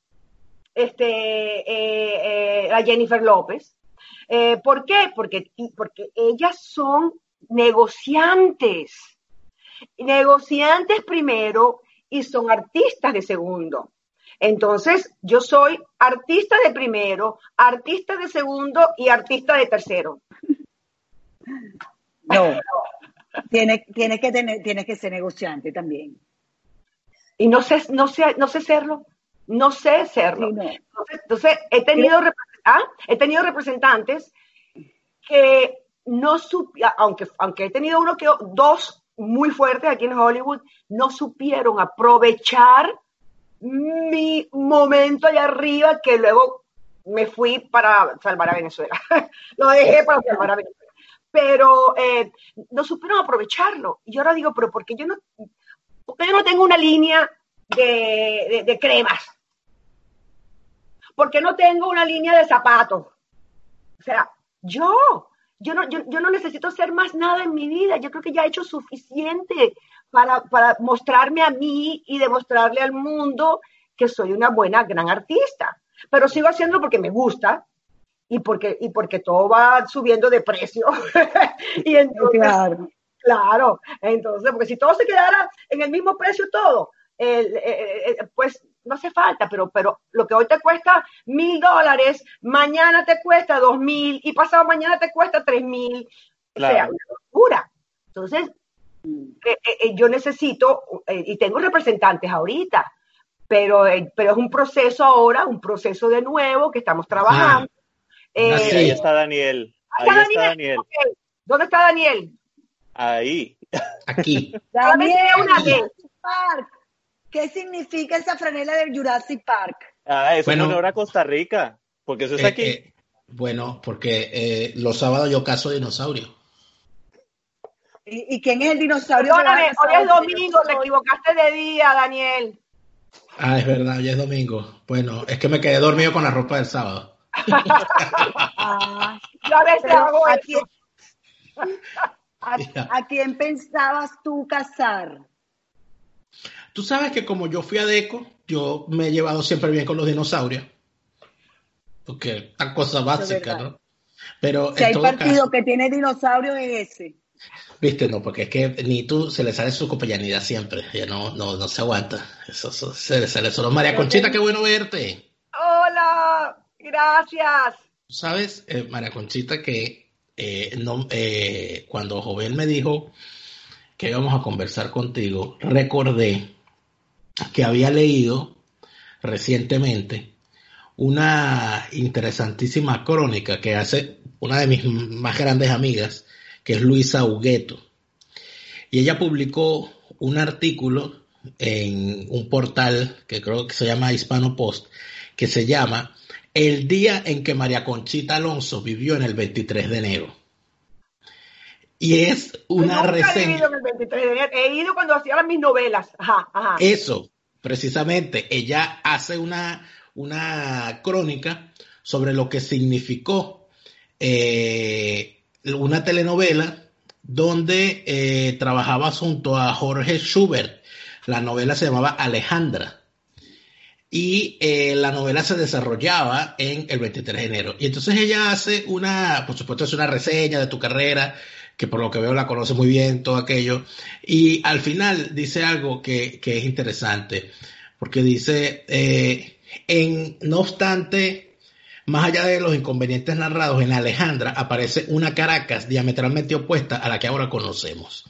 este, la Jennifer López, eh, ¿Por qué? Porque, porque ellas son negociantes. Negociantes primero y son artistas de segundo. Entonces, yo soy artista de primero, artista de segundo y artista de tercero. (laughs) No, tienes, tiene que, tener, tiene que ser negociante también. Y no sé, no sé, no sé serlo, no sé serlo. Entonces, he tenido ¿Ah? He tenido representantes que no supieron, aunque, aunque he tenido uno que dos muy fuertes aquí en Hollywood, no supieron aprovechar mi momento allá arriba que luego me fui para salvar a Venezuela. (laughs) Lo dejé para salvar a Venezuela. pero eh, no supieron aprovecharlo. Y yo ahora digo, pero ¿por qué yo no, porque yo no tengo una línea de, de, cremas? ¿Por qué no tengo una línea de zapatos? O sea, yo, yo no, yo, yo no necesito hacer más nada en mi vida. Yo creo que ya he hecho suficiente para, para mostrarme a mí y demostrarle al mundo que soy una buena, gran artista. Pero sigo haciendo porque me gusta, y porque, y porque todo va subiendo de precio. (laughs) y entonces, claro. claro, entonces, porque si todo se quedara en el mismo precio todo, pues no hace falta, pero, pero lo que hoy te cuesta mil dólares, mañana te cuesta dos mil y pasado mañana te cuesta tres mil. O sea, una locura. Entonces, eh, eh, eh, yo necesito, y tengo representantes ahorita, pero, pero es un proceso ahora, un proceso de nuevo que estamos trabajando. Eh, ahí está Daniel. Ahí está Daniel. ¿Dónde está Daniel? Ahí. Aquí. Daniel, Park. ¿Qué significa esa franela del Jurassic Park? Ah, es bueno, honor a Costa Rica, porque eso es eh, aquí. Eh, bueno, porque los sábados yo caso dinosaurio. ¿Y, quién es el dinosaurio? Perdóname, hoy es domingo, te equivocaste de día, Daniel. Ah, es verdad, hoy es domingo. Bueno, es que me quedé dormido con la ropa del sábado. Ah, (laughs) a veces hago ¿a quién, a, quién pensabas tú casar? Tú sabes que como yo fui a Deco, yo me he llevado siempre bien con los dinosaurios. Porque tan cosa básica, ¿no? Pero si hay partido que tiene dinosaurio es ese. Viste, no, porque es que ni tú se le sale su compañía siempre. Ya no, no, no se aguanta. Eso, se le sale solo. María Conchita, qué bueno verte. Hola. Gracias. Sabes, eh, María Conchita, que eh, no, eh, cuando Joven me dijo que íbamos a conversar contigo, recordé que había leído recientemente una interesantísima crónica que hace una de mis más grandes amigas, que es Luisa Hugueto. Y ella publicó un artículo en un portal que creo que se llama Hispano Post, que se llama el día en que María Conchita Alonso vivió en el 23 de enero. Y es una reseña. He ido, el 23 de enero. he ido cuando hacía mis novelas. Ajá, ajá. Eso, precisamente. Ella hace una, una crónica sobre lo que significó eh, una telenovela donde eh, trabajaba junto a Jorge Schubert. La novela se llamaba Alejandra y eh, la novela se desarrollaba en el 23 de enero. Y entonces ella hace una, por supuesto, es una reseña de tu carrera, que por lo que veo la conoce muy bien, todo aquello, y al final dice algo que, que es interesante, porque dice, eh, en, no obstante, más allá de los inconvenientes narrados en Alejandra, aparece una Caracas diametralmente opuesta a la que ahora conocemos.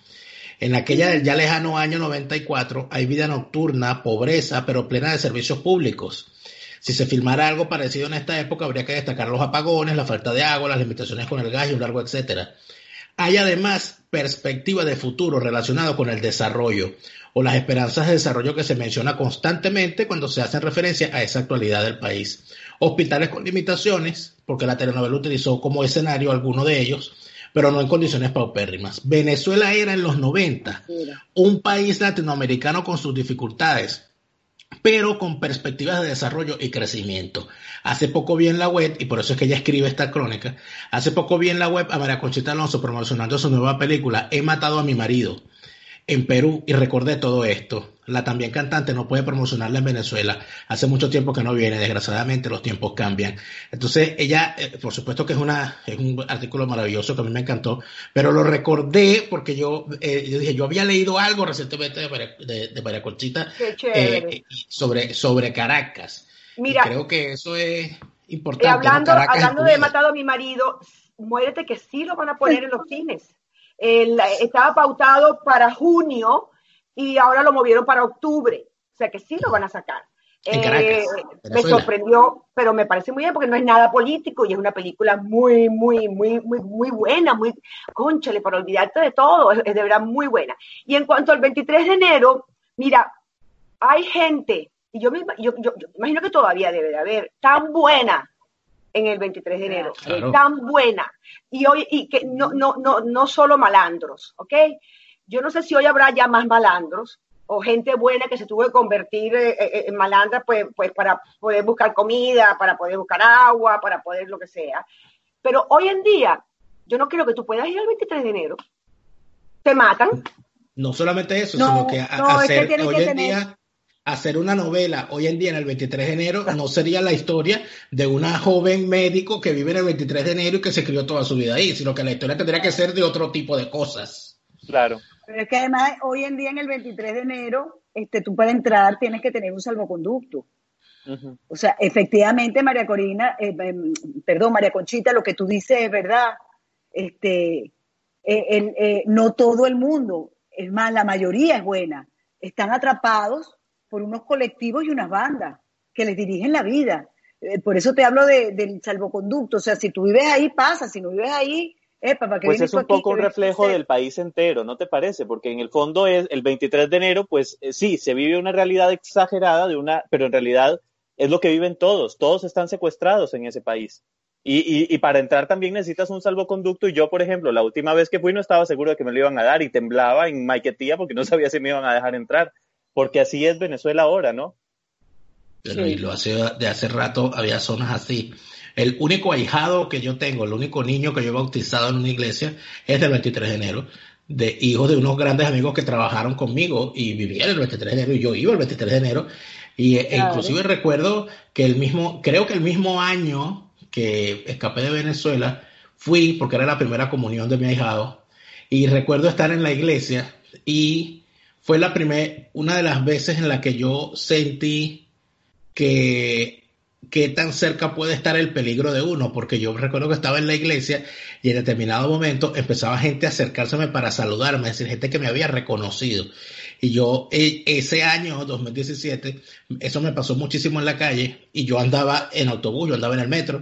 En aquella del ya lejano año 94 hay vida nocturna, pobreza, pero plena de servicios públicos. Si se filmara algo parecido en esta época, habría que destacar los apagones, la falta de agua, las limitaciones con el gas y un largo etcétera. Hay además perspectiva de futuro relacionado con el desarrollo o las esperanzas de desarrollo que se menciona constantemente cuando se hace referencia a esa actualidad del país. Hospitales con limitaciones, porque la telenovela utilizó como escenario alguno de ellos, pero no en condiciones paupérrimas. Venezuela era en los 90 un país latinoamericano con sus dificultades, pero con perspectivas de desarrollo y crecimiento. Hace poco vi en la web, y por eso es que ella escribe esta crónica, hace poco vi en la web a María Conchita Alonso promocionando su nueva película He matado a mi marido en Perú y recordé todo esto la también cantante no puede promocionarla en Venezuela. Hace mucho tiempo que no viene, desgraciadamente los tiempos cambian. Entonces ella, eh, por supuesto que es, una, es un artículo maravilloso que a mí me encantó, pero lo recordé porque yo, eh, yo dije, yo había leído algo recientemente de María, de, Conchita eh, sobre, sobre Caracas. Mira, creo que eso es importante. hablando hablando de matado a mi marido, muérete que sí lo van a poner en los cines. Estaba pautado para junio y ahora lo movieron para octubre. O sea que sí lo van a sacar. Eh, me sorprendió, pero me parece muy bien porque no es nada político y es una película muy, muy, muy, muy, muy buena, muy, conchale, para olvidarte de todo, es, de verdad muy buena. Y en cuanto al 23 de enero, mira, hay gente, y yo, me, yo, yo, imagino que todavía debe de haber, tan buena, en el 23 de enero. Tan buena. Y hoy, y que no, no, no, no solo malandros, ¿ok? Yo no sé si hoy habrá ya más malandros o gente buena que se tuvo que convertir eh, eh, en malandra pues, pues para poder buscar comida, para poder buscar agua, para poder lo que sea. Pero hoy en día, yo no quiero que tú puedas ir el 23 de enero. Te matan. No solamente eso, sino que hacer hoy en día hacer una novela hoy en día en el 23 de enero no sería la historia de una joven médico que vive en el 23 de enero y que se crió toda su vida ahí, sino que la historia tendría que ser de otro tipo de cosas. Claro. Pero es que además hoy en día en el 23 de enero, este, tú para entrar tienes que tener un salvoconducto. O sea, efectivamente, María Corina, eh, em, perdón, María Conchita, lo que tú dices es verdad. Este, eh, eh, no todo el mundo, es más, la mayoría es buena. Están atrapados por unos colectivos y unas bandas que les dirigen la vida. por eso te hablo del salvoconducto. O sea, si tú vives ahí, pasa. Si no vives ahí, pues es un poco un reflejo del país entero, ¿no te parece? Porque en el fondo es el 23 de enero, pues eh, sí, se vive una realidad exagerada de una, pero en realidad es lo que viven todos, todos están secuestrados en ese país. Y, y, para entrar también necesitas un salvoconducto y yo, por ejemplo, la última vez que fui no estaba seguro de que me lo iban a dar y temblaba en Maiquetía porque no sabía si me iban a dejar entrar, porque así es Venezuela ahora, ¿no? Pero y lo hace, de hace rato había zonas así. El único ahijado que yo tengo, el único niño que yo he bautizado en una iglesia es del 23 de enero, de hijos de unos grandes amigos que trabajaron conmigo y vivían el 23 de enero y yo iba el 23 de enero. Y e inclusive recuerdo que el mismo, creo que el mismo año que escapé de Venezuela, fui porque era la primera comunión de mi ahijado y recuerdo estar en la iglesia y fue la primera, una de las veces en la que yo sentí que qué tan cerca puede estar el peligro de uno, porque yo recuerdo que estaba en la iglesia y en determinado momento empezaba gente a acercárseme para saludarme, es decir, gente que me había reconocido. Y yo e, ese año, 2017, eso me pasó muchísimo en la calle y yo andaba en autobús, yo andaba en el metro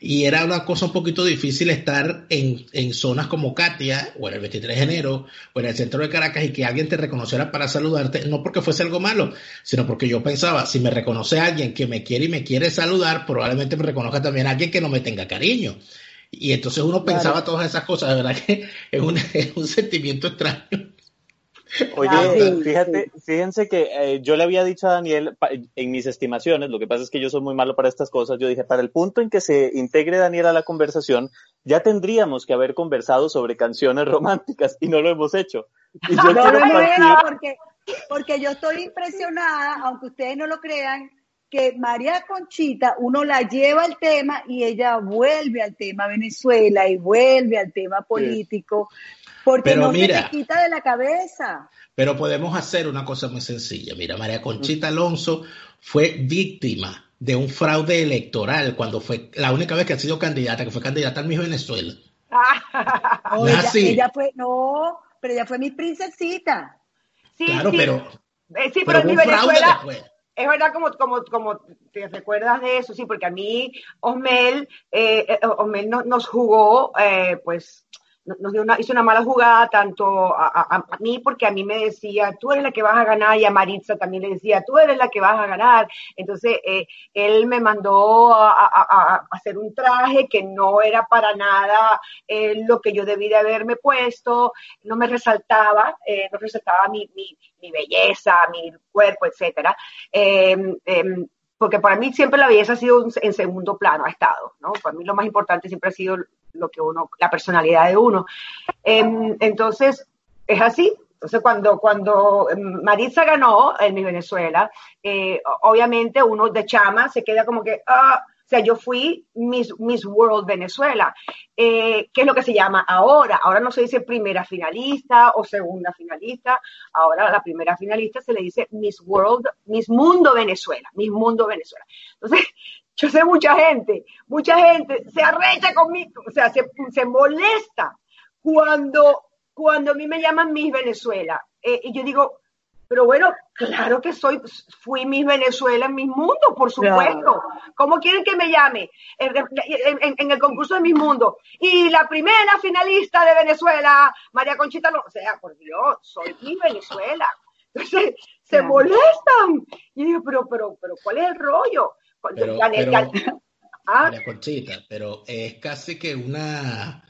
y era una cosa un poquito difícil estar en, en, zonas como Katia, o en el 23 de enero, o en el centro de Caracas, y que alguien te reconociera para saludarte, no porque fuese algo malo, sino porque yo pensaba, si me reconoce alguien que me quiere y me quiere saludar, probablemente me reconozca también alguien que no me tenga cariño. Y entonces uno pensaba todas esas cosas, de verdad que es un, (laughs) es un sentimiento extraño. Oye, ah, fíjate, fíjense que eh, yo le había dicho a Daniel, en mis estimaciones, lo que pasa es que yo soy muy malo para estas cosas, yo dije, para el punto en que se integre Daniel a la conversación, ya tendríamos que haber conversado sobre canciones (laughs) románticas y no lo hemos hecho. Y yo (laughs) no, no, porque, porque yo estoy impresionada, aunque ustedes no lo crean, que María Conchita, uno la lleva al tema y ella vuelve al tema Venezuela y vuelve al tema político. Porque no se te quita de la cabeza. Pero podemos hacer una cosa muy sencilla. Mira, María Conchita Alonso fue víctima de un fraude electoral cuando fue la única vez que ha sido candidata, que fue candidata al mismo Venezuela. (laughs) no, ella, fue, no, pero ella fue mi princesita. Sí, claro, pero. Eh, sí, pero, en mi Venezuela. Es verdad, como, como, como te recuerdas de eso, sí, porque a mí Osmel, eh, eh nos jugó, eh, pues, nos dio una, hizo una mala jugada tanto a, mí, porque a mí me decía, tú eres la que vas a ganar, y a Maritza también le decía, tú eres la que vas a ganar. Entonces, eh, él me mandó a, hacer un traje que no era para nada eh, lo que yo debí de haberme puesto, no me resaltaba, eh, no resaltaba mi, mi, mi, belleza, mi cuerpo, etcétera em, em, porque para mí siempre la belleza ha sido en segundo plano, ha estado, ¿no? Para mí lo más importante siempre ha sido lo que uno, la personalidad de uno. Em, entonces, es así. Entonces, cuando, cuando Maritza ganó en mi Venezuela, eh, obviamente uno de chama se queda como que, ah, o sea, yo fui Miss, Miss World Venezuela. Eh, ¿Qué es lo que se llama ahora? Ahora no se dice primera finalista o segunda finalista. Ahora la primera finalista se le dice Miss World, Miss Mundo Venezuela, Miss Mundo Venezuela. Entonces, (laughs) yo sé mucha gente, mucha gente se arrecha conmigo, o sea, se, se molesta cuando, cuando a mí me llaman Miss Venezuela. Eh, y yo digo, pero bueno, claro que soy, fui Miss Venezuela en Miss Mundo, por supuesto. ¿Cómo quieren que me llame en, el concurso de Miss Mundo? Y la primera finalista de Venezuela, María Conchita, o sea, por Dios, soy Miss Venezuela. Entonces, se molestan. Y digo, pero, pero, pero, ¿cuál es el rollo? (laughs) ah. María Conchita, pero es casi que una,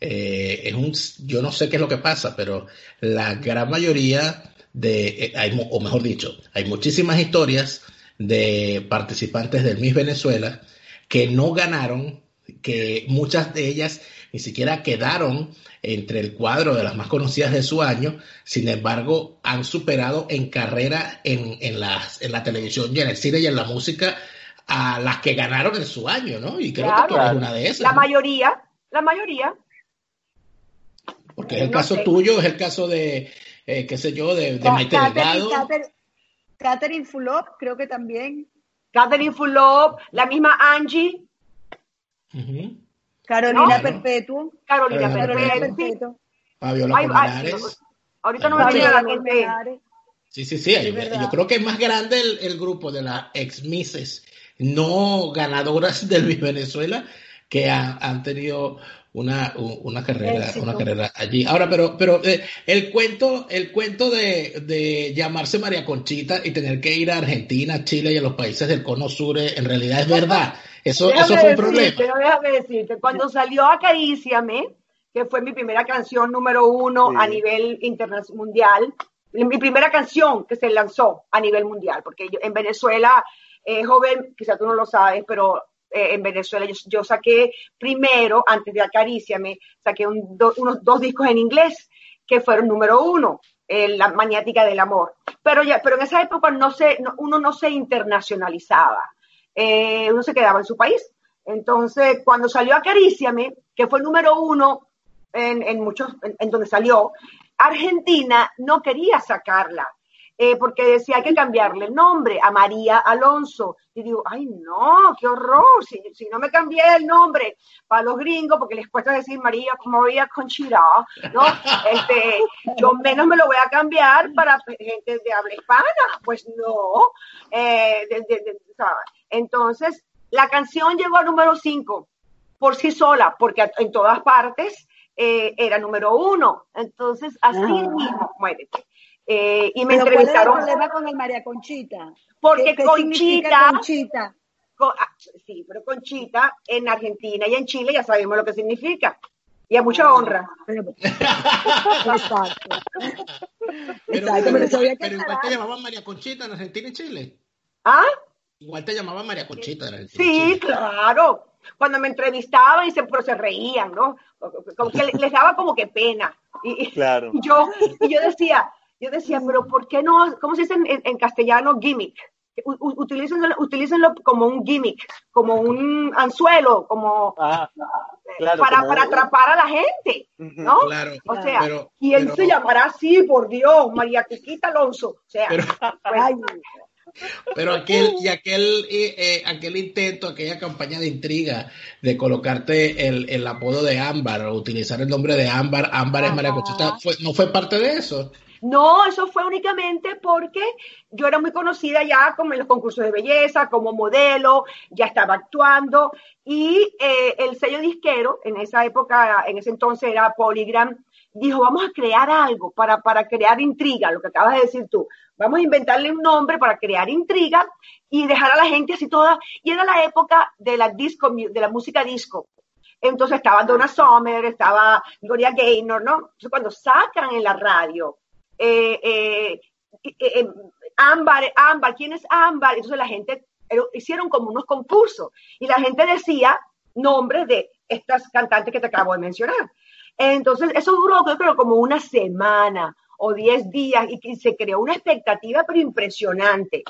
eh, es un, yo no sé qué es lo que pasa, pero la gran mayoría de, eh, hay, o mejor dicho, hay muchísimas historias de participantes del Miss Venezuela que no ganaron, que muchas de ellas ni siquiera quedaron entre el cuadro de las más conocidas de su año, sin embargo, han superado en carrera en, en, en la televisión y en el cine y en la música a las que ganaron en su año, ¿no? Y creo que tú eres una de esas. La mayoría, la mayoría. Porque es el caso tuyo, es el caso de, eh, qué sé yo, de, de Maite Delgado. Catherine Fulop, creo que también. Catherine Fulop, la misma Angie. Carolina Perpetuo. Carolina, Perpetuo. Fabiola Colmenares. ahorita no me viene la mente. Sí, sí, sí. yo creo que es más grande el, el grupo de las ex Misses no ganadoras del Miss Venezuela que han tenido una, una carrera, una carrera allí. Ahora, pero, pero eh, el cuento, el cuento de, de, llamarse María Conchita y tener que ir a Argentina, Chile y a los países del Cono Sur, eh, en realidad es verdad. (laughs) Eso, eso fue un problema. Déjame decirte, cuando salió Acaríciame, que fue mi primera canción número uno a nivel internacional mundial, mi primera canción que se lanzó a nivel mundial, porque yo, en Venezuela, eh, joven, quizá tú no lo sabes, pero eh, en Venezuela. Yo, saqué primero, antes de Acaríciame, saqué unos dos discos en inglés que fueron número uno, La Maniática del Amor. Pero, ya, pero en esa época no se, uno no se internacionalizaba, eh, uno se quedaba en su país. Entonces, cuando salió Acaríciame, que fue número uno en, en muchos, en donde salió, Argentina no quería sacarla eh, porque decía hay que cambiarle el nombre a María Alonso. Y digo, ay no, qué horror, si, si no me cambié el nombre para los gringos, porque les cuesta decir María María Conchita, ¿no? Este, yo menos me lo voy a cambiar para gente de habla hispana, pues no. Eh, Entonces, la canción llegó al número 5 por sí sola, porque en todas partes eh, era número uno. Entonces, así ah. mismo, muérete. Eh, y me entrevistaron. ¿Cuál es el problema con el María Conchita? Porque Conchita. Conchita? Ah, sí, pero Conchita en Argentina y en Chile ya sabemos lo que significa. Y a mucha honra. (laughs) Exacto. Pero, pero, igual te llamaban María Conchita en Argentina y Chile. ¿Ah? Igual te llamaban María Conchita en Argentina. Sí, claro. Cuando me entrevistaban y se, pero se reían, ¿no? Como que les daba como que pena. Y, claro. (laughs) y yo, y yo decía, yo decía, pero ¿por qué no? ¿Cómo se dice en, castellano gimmick? Utilícenlo, utilícenlo, como un gimmick, como un anzuelo, como ah, para, para, atrapar a la gente, ¿no? Claro, o sea, él se llamará así, por Dios, María Quiquita Alonso. O sea, pero, pero aquel, y aquel, eh, eh, aquel intento, aquella campaña de intriga de colocarte el, el apodo de Ámbar, o utilizar el nombre de Ámbar, Ámbar es María Conchita, ¿no fue parte de eso? No, eso fue únicamente porque yo era muy conocida ya como en los concursos de belleza, como modelo, ya estaba actuando y eh, el sello disquero, en esa época, en ese entonces era Polygram, dijo, vamos a crear algo para, para crear intriga, lo que acabas de decir tú. Vamos a inventarle un nombre para crear intriga y dejar a la gente así toda. Y era la época de la disco, de la música disco. Entonces estaba Donna Summer, estaba Gloria Gaynor, ¿no? Entonces cuando sacan en la radio eh, eh, eh, Ámbar, Ámbar, ¿quién es Ámbar? Entonces la gente hicieron como unos concursos y la gente decía nombres de estas cantantes que te acabo de mencionar. Entonces eso duró creo como una semana o diez días y, se creó una expectativa pero impresionante.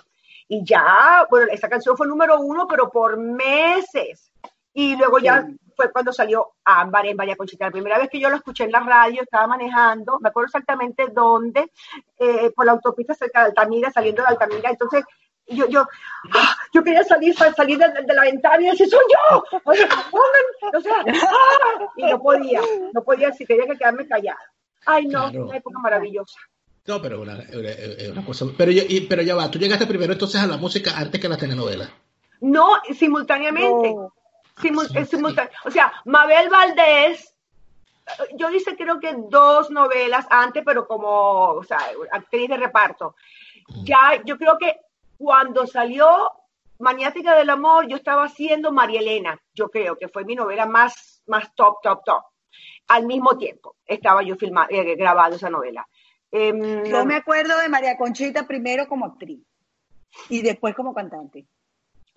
Y ya, bueno, esa canción fue número uno, pero por meses. Y luego ya fue cuando salió Ámbar en María Conchita. La primera vez que yo lo escuché en la radio, estaba manejando, me acuerdo exactamente dónde, eh, por la autopista cerca de Altamira, saliendo de Altamira. Entonces, yo, yo, ¡ah! yo quería salir, salir de, la ventana y decir, soy yo. O sea, ¡ah! y no podía, no podía, si quería que quedarme callada. Ay, no, una época maravillosa. No, pero una, una cosa. Pero, yo, pero ya va, tú llegaste primero entonces a la música antes que a la telenovela. No, simultáneamente. O sea, Mabel Valdés, yo hice creo que dos novelas antes, pero como, o sea, actriz de reparto. Ya, yo creo que cuando salió Maniática del Amor, yo estaba haciendo María Elena, yo creo que fue mi novela más, más top, top, top. Al mismo tiempo estaba yo filmando, eh, grabando esa novela. Em, yo me acuerdo de María Conchita primero como actriz y después como cantante.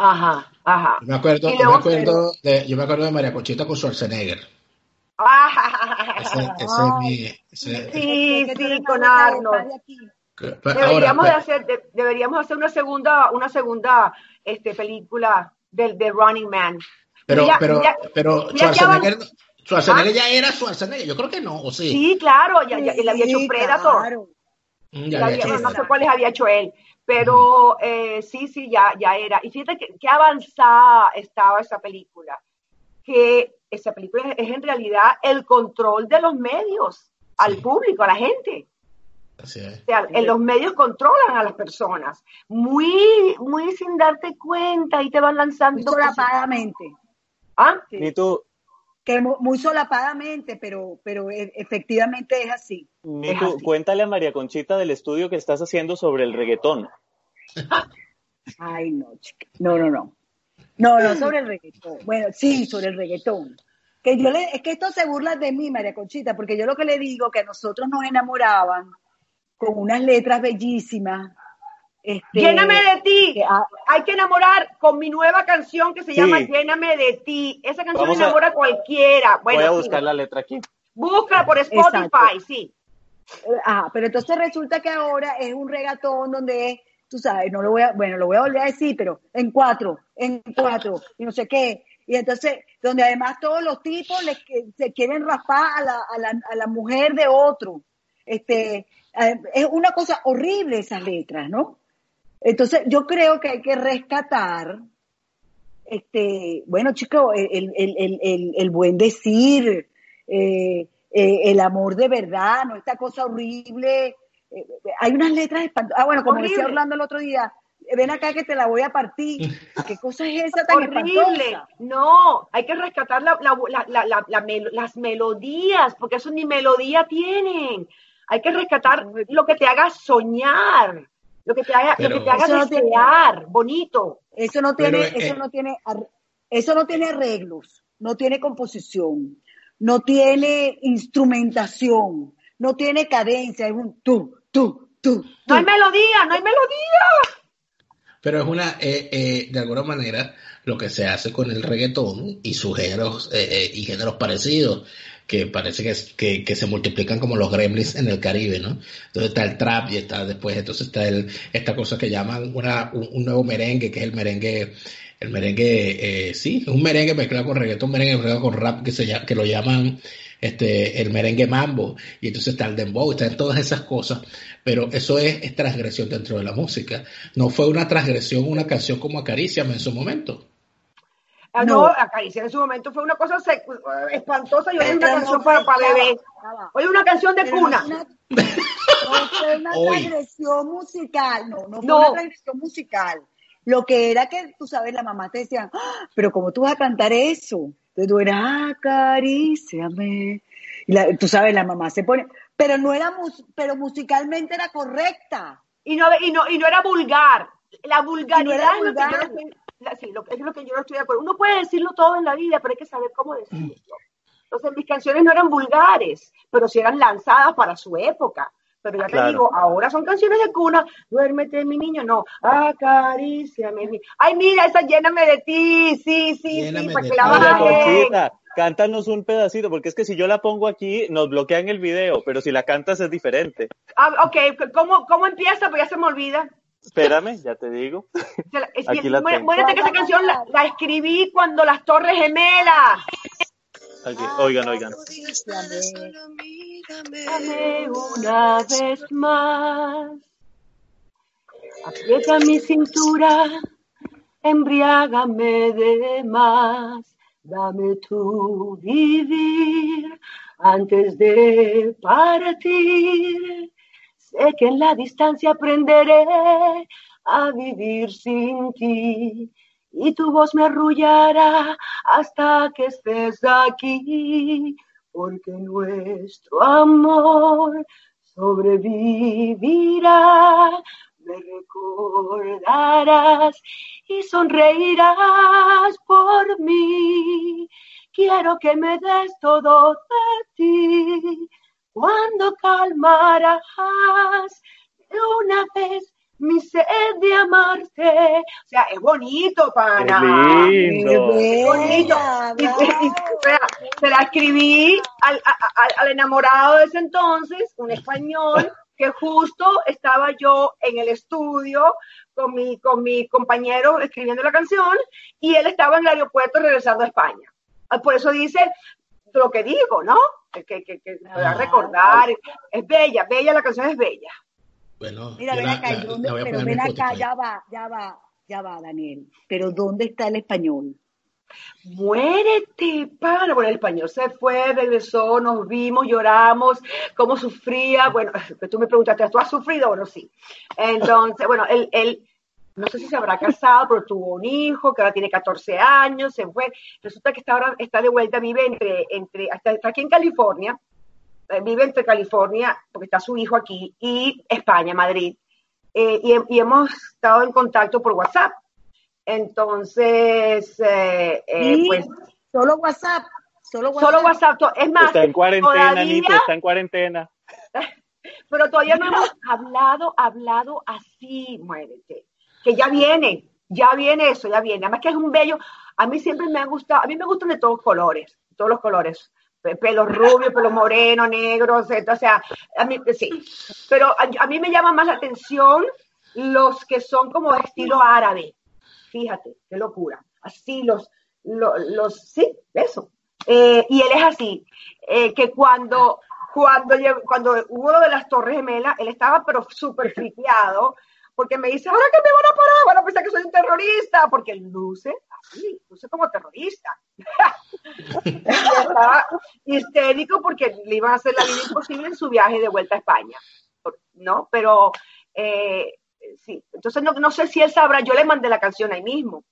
Ajá, ajá. Yo me acuerdo, yo me acuerdo, de, yo me acuerdo de María Conchita con Schwarzenegger. ese, ese es mi, sí, sí, con Arnold. Deberíamos, de hacer, deberíamos hacer una segunda, una segunda este, película del de Running Man. Pero, pero, pero Schwarzenegger, Schwarzenegger ya era Schwarzenegger, yo creo que no, ¿o sí? Sí, claro, ya, él había hecho Predator. Mm, no sé cuáles había hecho él, pero eh, sí, sí, ya, ya era. Y fíjate que, qué avanzada estaba esa película, que esa película es en realidad el control de los medios al público, a la gente. O sea, en los medios controlan a las personas, muy, muy sin darte cuenta y te van lanzando. Muy solapadamente. ¿Ah? ¿Y tú? Que muy solapadamente, pero, pero e, efectivamente es así. ¿Y tú? Cuéntale a María Conchita del estudio que estás haciendo sobre el reggaetón. (laughs) Ay, no, chica. No, no, no. No, no, sobre el reggaetón. Bueno, sí, sobre el reggaetón. Que yo le, es que esto se burla de mí, María Conchita, porque yo lo que le digo que a nosotros nos enamoraban con unas letras bellísimas. Este, Lléname de ti. Hay que enamorar con mi nueva canción que se llama Lléname de ti. Esa canción enamora a cualquiera. voy a buscar la letra aquí. Búscala por Spotify, sí. Ah, pero entonces resulta que ahora es un regatón donde tú sabes, no lo voy a, bueno, lo voy a volver a decir, pero en cuatro, en cuatro, y no sé qué. Y entonces, donde además todos los tipos se quieren raspar a la, a, la, a la mujer de otro. Este, eh, es una cosa horrible esas letras, ¿no? Entonces, yo creo que hay que rescatar, este, bueno, chicos, el, el, el, el, buen decir, eh, eh, el amor de verdad, no esta cosa horrible. hay unas letras espantosas. Ah, bueno, como decía Orlando el otro día, ven acá que te la voy a partir. (laughs) ¿Qué cosa es esa tan horrible? No, hay que rescatar la, la, las melodías, porque eso ni melodía tienen. Hay que rescatar lo que te haga soñar, lo que te haga, lo que te haga desear, bonito. Eso no tiene, eso eh, no tiene, eso no tiene arreglos, no tiene composición, no tiene instrumentación, no tiene cadencia, es un tú, tú, tú. No hay melodía, no hay melodía. Pero es una, eh, eh, de alguna manera, lo que se hace con el reggaetón y sus géneros y géneros parecidos que parece que, que, se multiplican como los gremlins en el Caribe, ¿no? Entonces está el trap y está después, entonces está el, esta cosa que llaman una, un, nuevo merengue, que es el merengue, el merengue, eh, sí, un merengue mezclado con reggaetón, un merengue mezclado con rap que, se, que lo llaman este, el merengue mambo, y entonces está el dembow, están todas esas cosas, pero eso es, es transgresión dentro de la música. No fue una transgresión, una canción como Acaríciame en su momento. Ah, no, Acaricia en su momento fue una cosa espantosa y hoy es una canción para, para bebé. Hoy una canción de cuna. no fue una (laughs) transgresión musical, no, no fue una transgresión musical. Lo que era que, tú sabes, la mamá te decía, ah, pero ¿cómo tú vas a cantar eso? Entonces tú eras, acaríciame. Y la, tú sabes, la mamá se pone, pero no era, pero musicalmente era correcta. Y no, y no, y no era vulgar. La vulgaridad no era vulgar sí, lo, es lo que yo no estoy de acuerdo. Uno puede decirlo todo en la vida, pero hay que saber cómo decirlo. Entonces, mis canciones no eran vulgares, pero sí eran lanzadas para su época. Pero ya te digo, ahora son canciones de cuna. Duérmete, mi niño, no. Acaríciame. Ay, mira, esa lléname de ti. Sí, sí, sí, para que la bajen. Cántanos un pedacito, porque es que si yo la pongo aquí, nos bloquean el video, pero si la cantas es diferente. Ah, ok, ¿cómo, cómo empieza? Pues ya se me olvida. Espérame, ya te digo. Aquí la que esa canción la, escribí cuando las Torres Gemelas. Oigan, oigan. Dame una vez más. Aprieta mi cintura, embriágame de más. Dame tu vivir antes de partir Sé que en la distancia aprenderé a vivir sin ti y tu voz me arrullará hasta que estés aquí, porque nuestro amor sobrevivirá, me recordarás y sonreirás por mí. Quiero que me des todo de ti. Cuando calmarás una vez mi sed de amarte. O sea, es bonito, pana. Qué lindo. Es bonito. Y, se la escribí al, a- a- al enamorado de ese entonces, un español, que justo estaba yo en el estudio con mi, con mi compañero escribiendo la canción y él estaba en el aeropuerto regresando a España. Ah, Por eso dice lo que digo, ¿no? Que, que, que, que me va a recordar. Es bella, bella, la canción es bella. Bueno, Mira, ven la- acá, ¿y la- dónde- la pero ven acá, ya va, ya va, ya va, Daniel. Pero ¿dónde está el español? Muérete, pana. Bueno, el español se fue, regresó, nos vimos, lloramos, cómo sufría. Bueno, que (laughs) tú me preguntaste, ¿tú has sufrido? Bueno, sí. Entonces, bueno, él, él, no sé si se habrá casado, pero tuvo un hijo que ahora tiene 14 años, se fue. Resulta que está ahora está de vuelta, vive entre, entre, hasta, está aquí en California, vive entre California, porque está su hijo aquí, y España, Madrid. Eh, y, y hemos estado en contacto por WhatsApp. Entonces, eh, eh, Y pues solo WhatsApp, solo WhatsApp. solo WhatsApp. Es más, Está en cuarentena, todavía, Nito, está en cuarentena. (laughs) pero todavía no hemos hablado, hablado así, muérete. Que ya viene, ya viene eso, ya viene. Además que es un bello, a mí siempre me ha gustado, a mí me gustan de todos colores, todos los colores. Pe- Pelos rubios, pelos morenos, negros, o sea, a mí, sí. Pero a, a mí me llama más la atención los que son como de estilo árabe. Fíjate, qué locura. Así los, los, los sí, eso. Eh, y él es así, eh, que cuando, cuando, cuando hubo lo de las Torres Gemelas, él estaba pero súper friqueado, porque me dice, ahora que me van a parar, van a pensar que soy un terrorista, porque él luce así, luce como terrorista. Y estaba histérico porque le iban a hacer la vida imposible en su viaje de vuelta a España, ¿no? Pero, eh, sí, entonces no, no sé si él sabrá, yo le mandé la canción ahí mismo,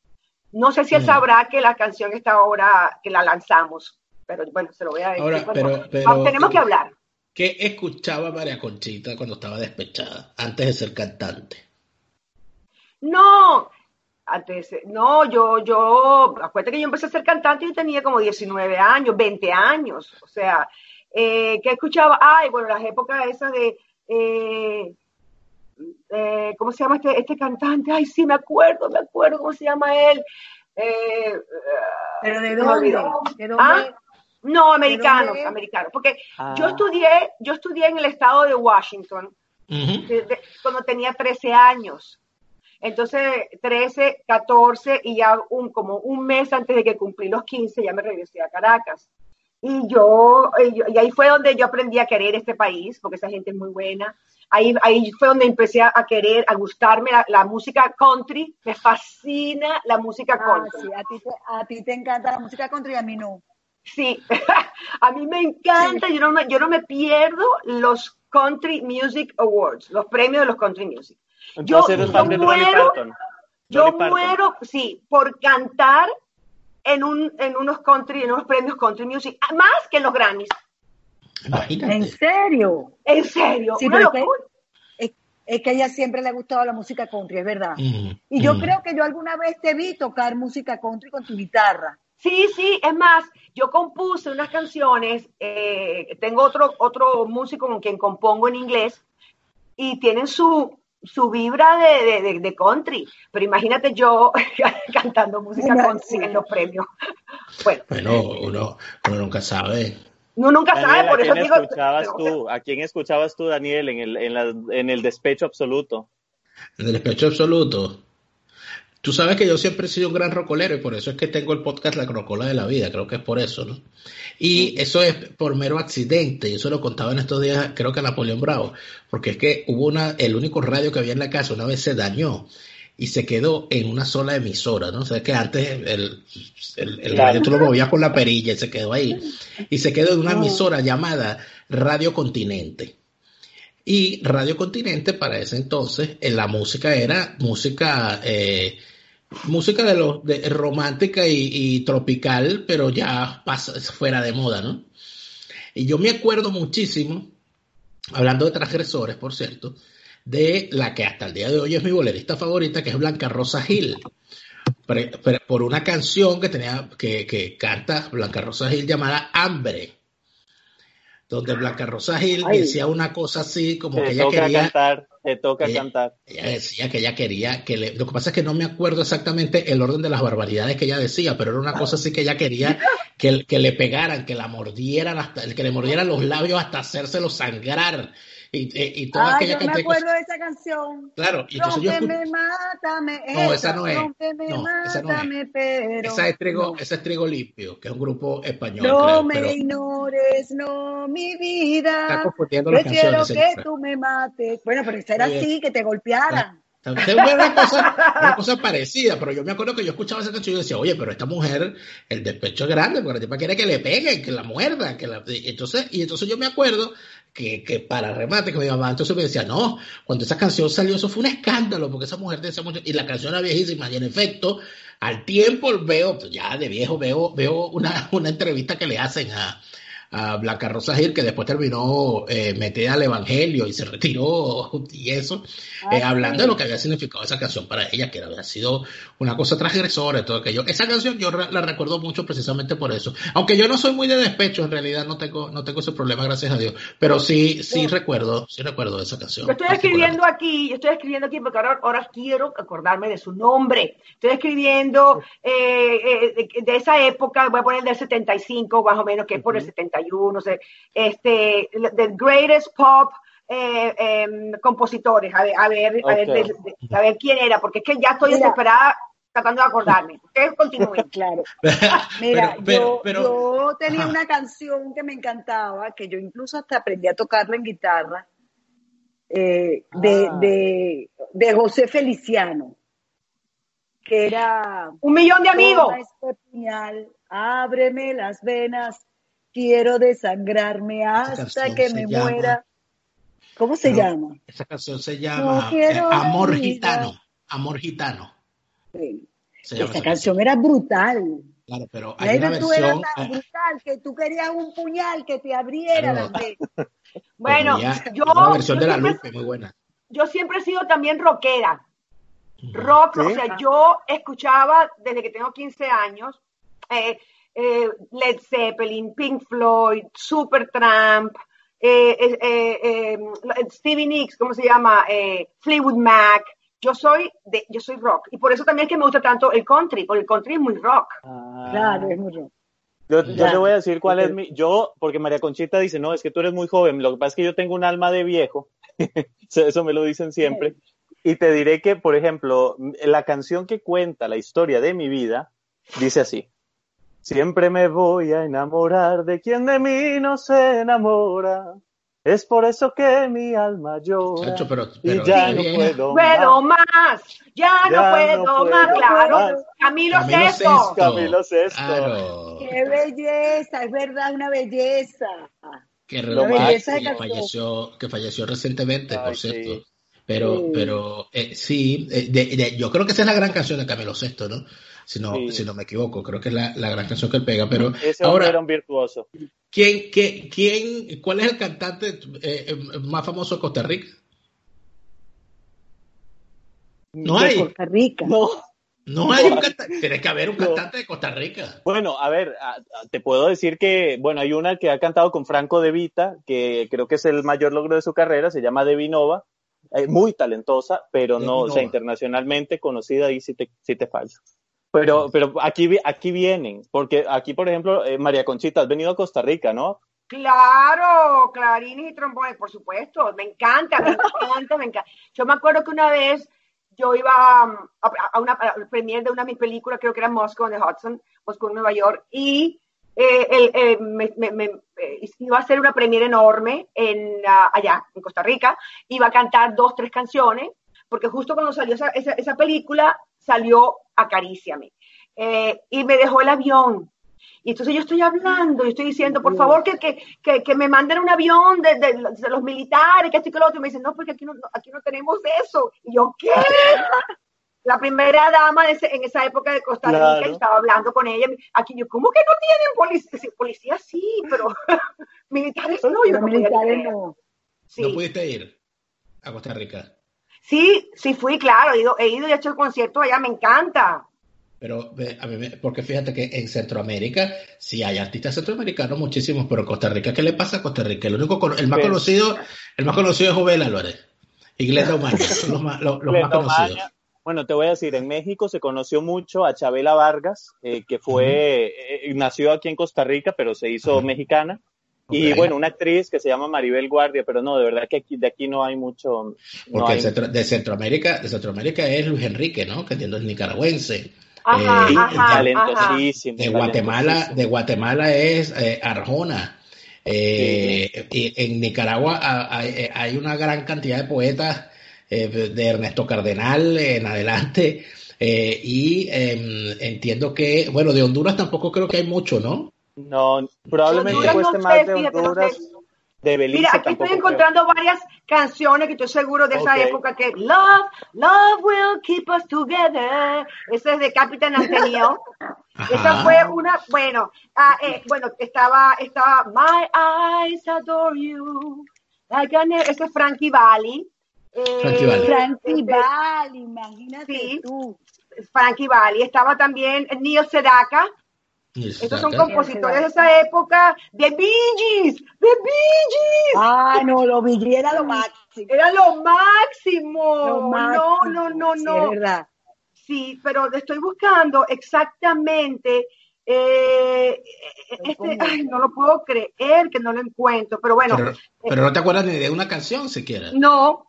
no sé si él Mm. sabrá que la canción está ahora, que la lanzamos, pero bueno, se lo voy a decir. Ahora, Bueno, pero- tenemos que hablar. ¿Qué escuchaba María Conchita cuando estaba despechada, antes de ser cantante? No, antes, no, yo, yo, acuérdate que yo empecé a ser cantante y tenía como 19 años, 20 años, o sea, eh, ¿qué escuchaba? Ay, bueno, las épocas esas de, eh, eh, ¿cómo se llama este, este cantante? Ay, sí, me acuerdo, me acuerdo, ¿cómo se llama él? Eh, ¿Pero de dónde? olvidó. ¿De dónde? ¿Ah? No, americanos, dónde americanos, porque Ah. yo estudié, yo estudié en el estado de Washington, cuando tenía 13 años. Entonces, 13, 14 y ya un, como un mes antes de que cumplí los 15 ya me regresé a Caracas. Y yo, y ahí fue donde yo aprendí a querer este país, porque esa gente es muy buena. Ahí, ahí fue donde empecé a, querer, a gustarme la, la música country. Me fascina la música Ah, country. sí, a ti, te, a ti te encanta la música country y a mí no. Sí, (laughs) a mí me encanta, yo no me, yo no me pierdo los Country Music Awards, los premios de los Country Music. Yo, yo fan de Dolly muero, Parton. yo Dolly Parton. muero, sí, por cantar en, un, en unos country, en unos premios Country Music, más que en los Grammys. Imagínate. ¿En serio? En serio, Sí, una es que-. Es, a ella siempre le ha gustado la música country, es verdad. Ujú, Y yo ujú. creo que yo alguna vez te vi tocar música country con tu guitarra. Sí, sí, es más, yo compuse unas canciones, eh, tengo otro, otro músico con quien compongo en inglés y tienen su, su vibra de, de- de- de country, pero imagínate yo (laughs) cantando música No, country sí. en los premios. (laughs) Bueno, Bueno, uno, uno nunca sabe. uno nunca Daniel, sabe, por ¿a eso quién digo... escuchabas pero, (laughs) tú? ¿A quién escuchabas tú, Daniel, en el, en la- en el despecho absoluto? En el despecho absoluto. Tú sabes que yo siempre he sido un gran rocolero y por eso es que tengo el podcast La Rocola de la Vida, creo que es por eso, ¿no? Y eso es por mero accidente, y eso lo contaba en estos días, creo que a Napoleón Bravo, porque es que hubo una, el único radio que había en la casa una vez se dañó y se quedó en una sola emisora, ¿no? O sea que antes el, el, radio tú lo movías con la perilla y se quedó ahí. Y se quedó en una emisora llamada Radio Continente. Y Radio Continente para ese entonces, en la música era música, eh, música de los de, romántica y, y tropical, pero ya pasa, fuera de moda, ¿no? Y yo me acuerdo muchísimo, hablando de transgresores, por cierto, de la que hasta el día de hoy es mi bolerista favorita, que es Blanca Rosa Gil. por una canción que tenía que, que canta Blanca Rosa Gil llamada Hambre donde Blanca Rosa Gil decía una cosa así como que ella quería cantar, te toca cantar. Ella decía que ella quería que le, lo que pasa es que no me acuerdo exactamente el orden de las barbaridades que ella decía, pero era una cosa así que ella quería que, que le pegaran, que la mordieran hasta que le mordieran los labios hasta hacérselo sangrar y, y, toda ah, aquella yo me acuerdo de esa canción. Claro, y entonces yo mátame, No, esa no es. no, esa no es. Pero... Esa es Trigo, esa es Trigo Limpio, que es un grupo español. No creo, me pero... ignores, no, mi vida. Está confundiendo las canciones. Quiero que tú me mates. Bueno, pero esa era así, que te golpearan. Una cosa, (laughs) una cosa parecida, pero yo me acuerdo que yo escuchaba esa canción y decía, oye, pero esta mujer, el despecho es grande, porque la tipa quiere que le peguen, que la muerda, que la... Entonces, y entonces yo me acuerdo que, que, para remate, que mi mamá entonces me decía, no, cuando esa canción salió, eso fue un escándalo, porque esa mujer decía mucho, y la canción era viejísima, y en efecto, al tiempo veo, pues ya de viejo veo, veo una, (laughs) una entrevista que le hacen a, a Blanca Rosa Gil, que después terminó eh, metida al Evangelio y se retiró (laughs) y eso, ah, eh, hablando de lo que había significado esa canción para ella, que había sido una cosa transgresora y todo aquello. Esa canción yo la recuerdo mucho precisamente por eso. Aunque yo no soy muy de despecho, en realidad no tengo, no tengo ese problema, gracias a Dios. Pero sí, sí recuerdo, sí recuerdo esa canción. Yo estoy escribiendo aquí, yo estoy escribiendo aquí porque ahora, ahora quiero acordarme de su nombre. Estoy escribiendo eh, de, esa época, voy a poner del 75 más o menos, que es por el 75 no sé, este, the greatest pop eh, em, compositores, a ver, a ver, a, ver quién era, porque es que ya estoy desesperada tratando de acordarme. (laughs) Ustedes continúen. Claro. (laughs) Mira, yo, yo, tenía una canción que me encantaba, que yo incluso hasta aprendí a tocarla en guitarra, eh, de, ah. de, de José Feliciano, que era... Un millón de amigos. Este puñal, ábreme las venas quiero desangrarme hasta que me muera. ¿Cómo se llama? Esa canción se llama eh, Amor Gitano. Amor Gitano. esa canción era brutal. Claro, pero hay una versión... tan eh, brutal que tú querías un puñal que te abriera la (laughs) Bueno, yo... Una versión de la Lupe, muy buena. Yo siempre he sido también rockera. Rock, o sea, yo escuchaba desde que tengo 15 años eh, eh, Led Zeppelin, Pink Floyd, Supertramp, eh, eh, Stevie Nicks, ¿cómo se llama? Fleetwood Mac. Yo soy de, yo soy rock y por eso también es que me gusta tanto el country, porque el country es muy rock. Ah. claro, es muy rock. Yo, yo le voy a decir cuál es mi, yo, porque María Conchita dice, no, es que tú eres muy joven, lo que pasa es que yo tengo un alma de viejo, (laughs) eso me lo dicen siempre, y te diré que, por ejemplo, la canción que cuenta la historia de mi vida, dice así, Siempre me voy a enamorar de quien de mí no se enamora. Es por eso que mi alma llora. y ya no puedo, puedo más. Ya, no puedo, más, claro. Camilo, Camilo Camilo Sesto. Qué belleza, es verdad, una belleza. Qué belleza que falleció, que falleció recientemente, por cierto. Pero, pero eh, sí, eh, yo creo que esa es la gran canción de Camilo Sesto, ¿no? Si no, si no me equivoco. Creo que es la, la gran canción que él pega. Pero Ese ahora, era un virtuoso. ¿quién, quién, ¿Cuál es el cantante eh, más famoso de Costa Rica? No hay. Costa Rica. No. No hay un cantante, tiene que haber un cantante de Costa Rica. Bueno, a ver, te puedo decir que, bueno, hay una que ha cantado con Franco De Vita, que creo que es el mayor logro de su carrera, se llama Devinova, eh, muy talentosa, pero no, o sea, internacionalmente conocida y si te, si te fallo. Pero, pero aquí, aquí vienen, porque aquí, por ejemplo, eh, María Conchita, has venido a Costa Rica, ¿no? Claro, clarines y trombones, por supuesto. Me encanta, me encanta, me encanta. Yo me acuerdo que una vez yo iba um, a, una premier de una de mis películas, creo que era Moscow en the Hudson, Moscow en Nueva York, y eh, eh, me, iba a hacer una premier enorme en, ah, allá, en Costa Rica. Iba a cantar dos, tres canciones, porque justo cuando salió esa, esa, esa película, salió Acaríciame. Eh, y me dejó el avión. Y entonces yo estoy hablando y estoy diciendo, por favor, que, que, que, me manden un avión de, de, los militares, que esto y que lo otro. Y me dicen, no, porque aquí no, aquí no tenemos eso. Y yo, ¿qué? (laughs) La primera dama de en esa época de Costa Rica, estaba hablando con ella. Aquí yo, ¿cómo que no tienen policía? Policía sí, pero (laughs) militares no. Yo no, militares no. ¿No pudiste ir a Costa Rica? Sí, sí fui, claro, he ido, he ido y he hecho el concierto allá, me encanta. Pero a mí, porque fíjate que en Centroamérica sí hay artistas centroamericanos muchísimos, pero Costa Rica, ¿qué le pasa a Costa Rica? El único, el más conocido, el más conocido es Jovel Álvarez. Iglesia (laughs) Omaña, son los más, los, más conocidos. Bueno, te voy a decir, en México se conoció mucho a Chabela Vargas, eh, que fue, eh, nació aquí en Costa Rica, pero se hizo mexicana. Y bueno, una actriz que se llama Maribel Guardia, pero no, de verdad que aquí, de aquí no hay mucho. Porque de Centroamérica, de Centroamérica es Luis Enrique, ¿no? Que entiendo es nicaragüense. Ajá, eh, talentosísimo. De Guatemala, de Guatemala es Arjona. Eh, en Nicaragua hay, una gran cantidad de poetas eh, de Ernesto Cardenal en adelante. Eh, y em, entiendo que, bueno, de Honduras tampoco creo que hay mucho, ¿no? No, probablemente cueste más de Honduras. De Belice Mira, aquí estoy encontrando varias canciones que estoy seguro de esa época que Love, Love will keep us together. Esa es de Capitán Antonio. Esa fue una, bueno, ah, eh, bueno, estaba, estaba My Eyes Adore You. Like ese es Frankie Valli. Frankie Valli. Frankie Valli, imagínate sí, tú. Frankie Valli. Estaba también Neil Sedaka. Estos son compositores de esa época, de Bee Gees, de Bee Gees. Ah, no, los Bee Gees era lo máximo. Era lo máximo. No, no, no, no. Sí, es verdad. Sí, pero estoy buscando exactamente eh, este, ay, no lo puedo creer que no lo encuentro, pero bueno. Pero, pero no te acuerdas ni de una canción siquiera. No,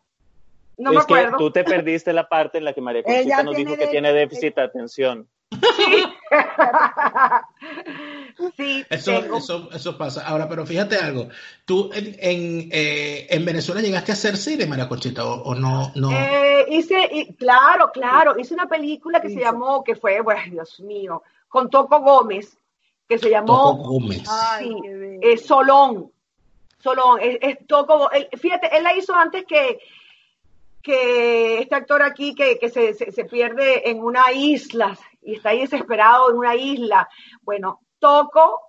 no me acuerdo. tú te perdiste la parte en la que María Conchita nos dijo que tiene déficit de atención. Sí. (laughs) sí eso, eso, eso, pasa. Ahora, pero fíjate algo. ¿Tú en, en, eh, en Venezuela llegaste a hacer cine, María Conchita, o, no? no? Eh, hice, claro, claro. Hice una película que se llamó, que fue, bueno, Dios mío, con Toco Gómez, que se llamó. Toco Gómez. Sí, eh, Solón. Solón. Es, es Toco. fíjate, él la hizo antes que que este actor aquí que, se, se, pierde en una isla y está ahí desesperado en una isla. Bueno, Toco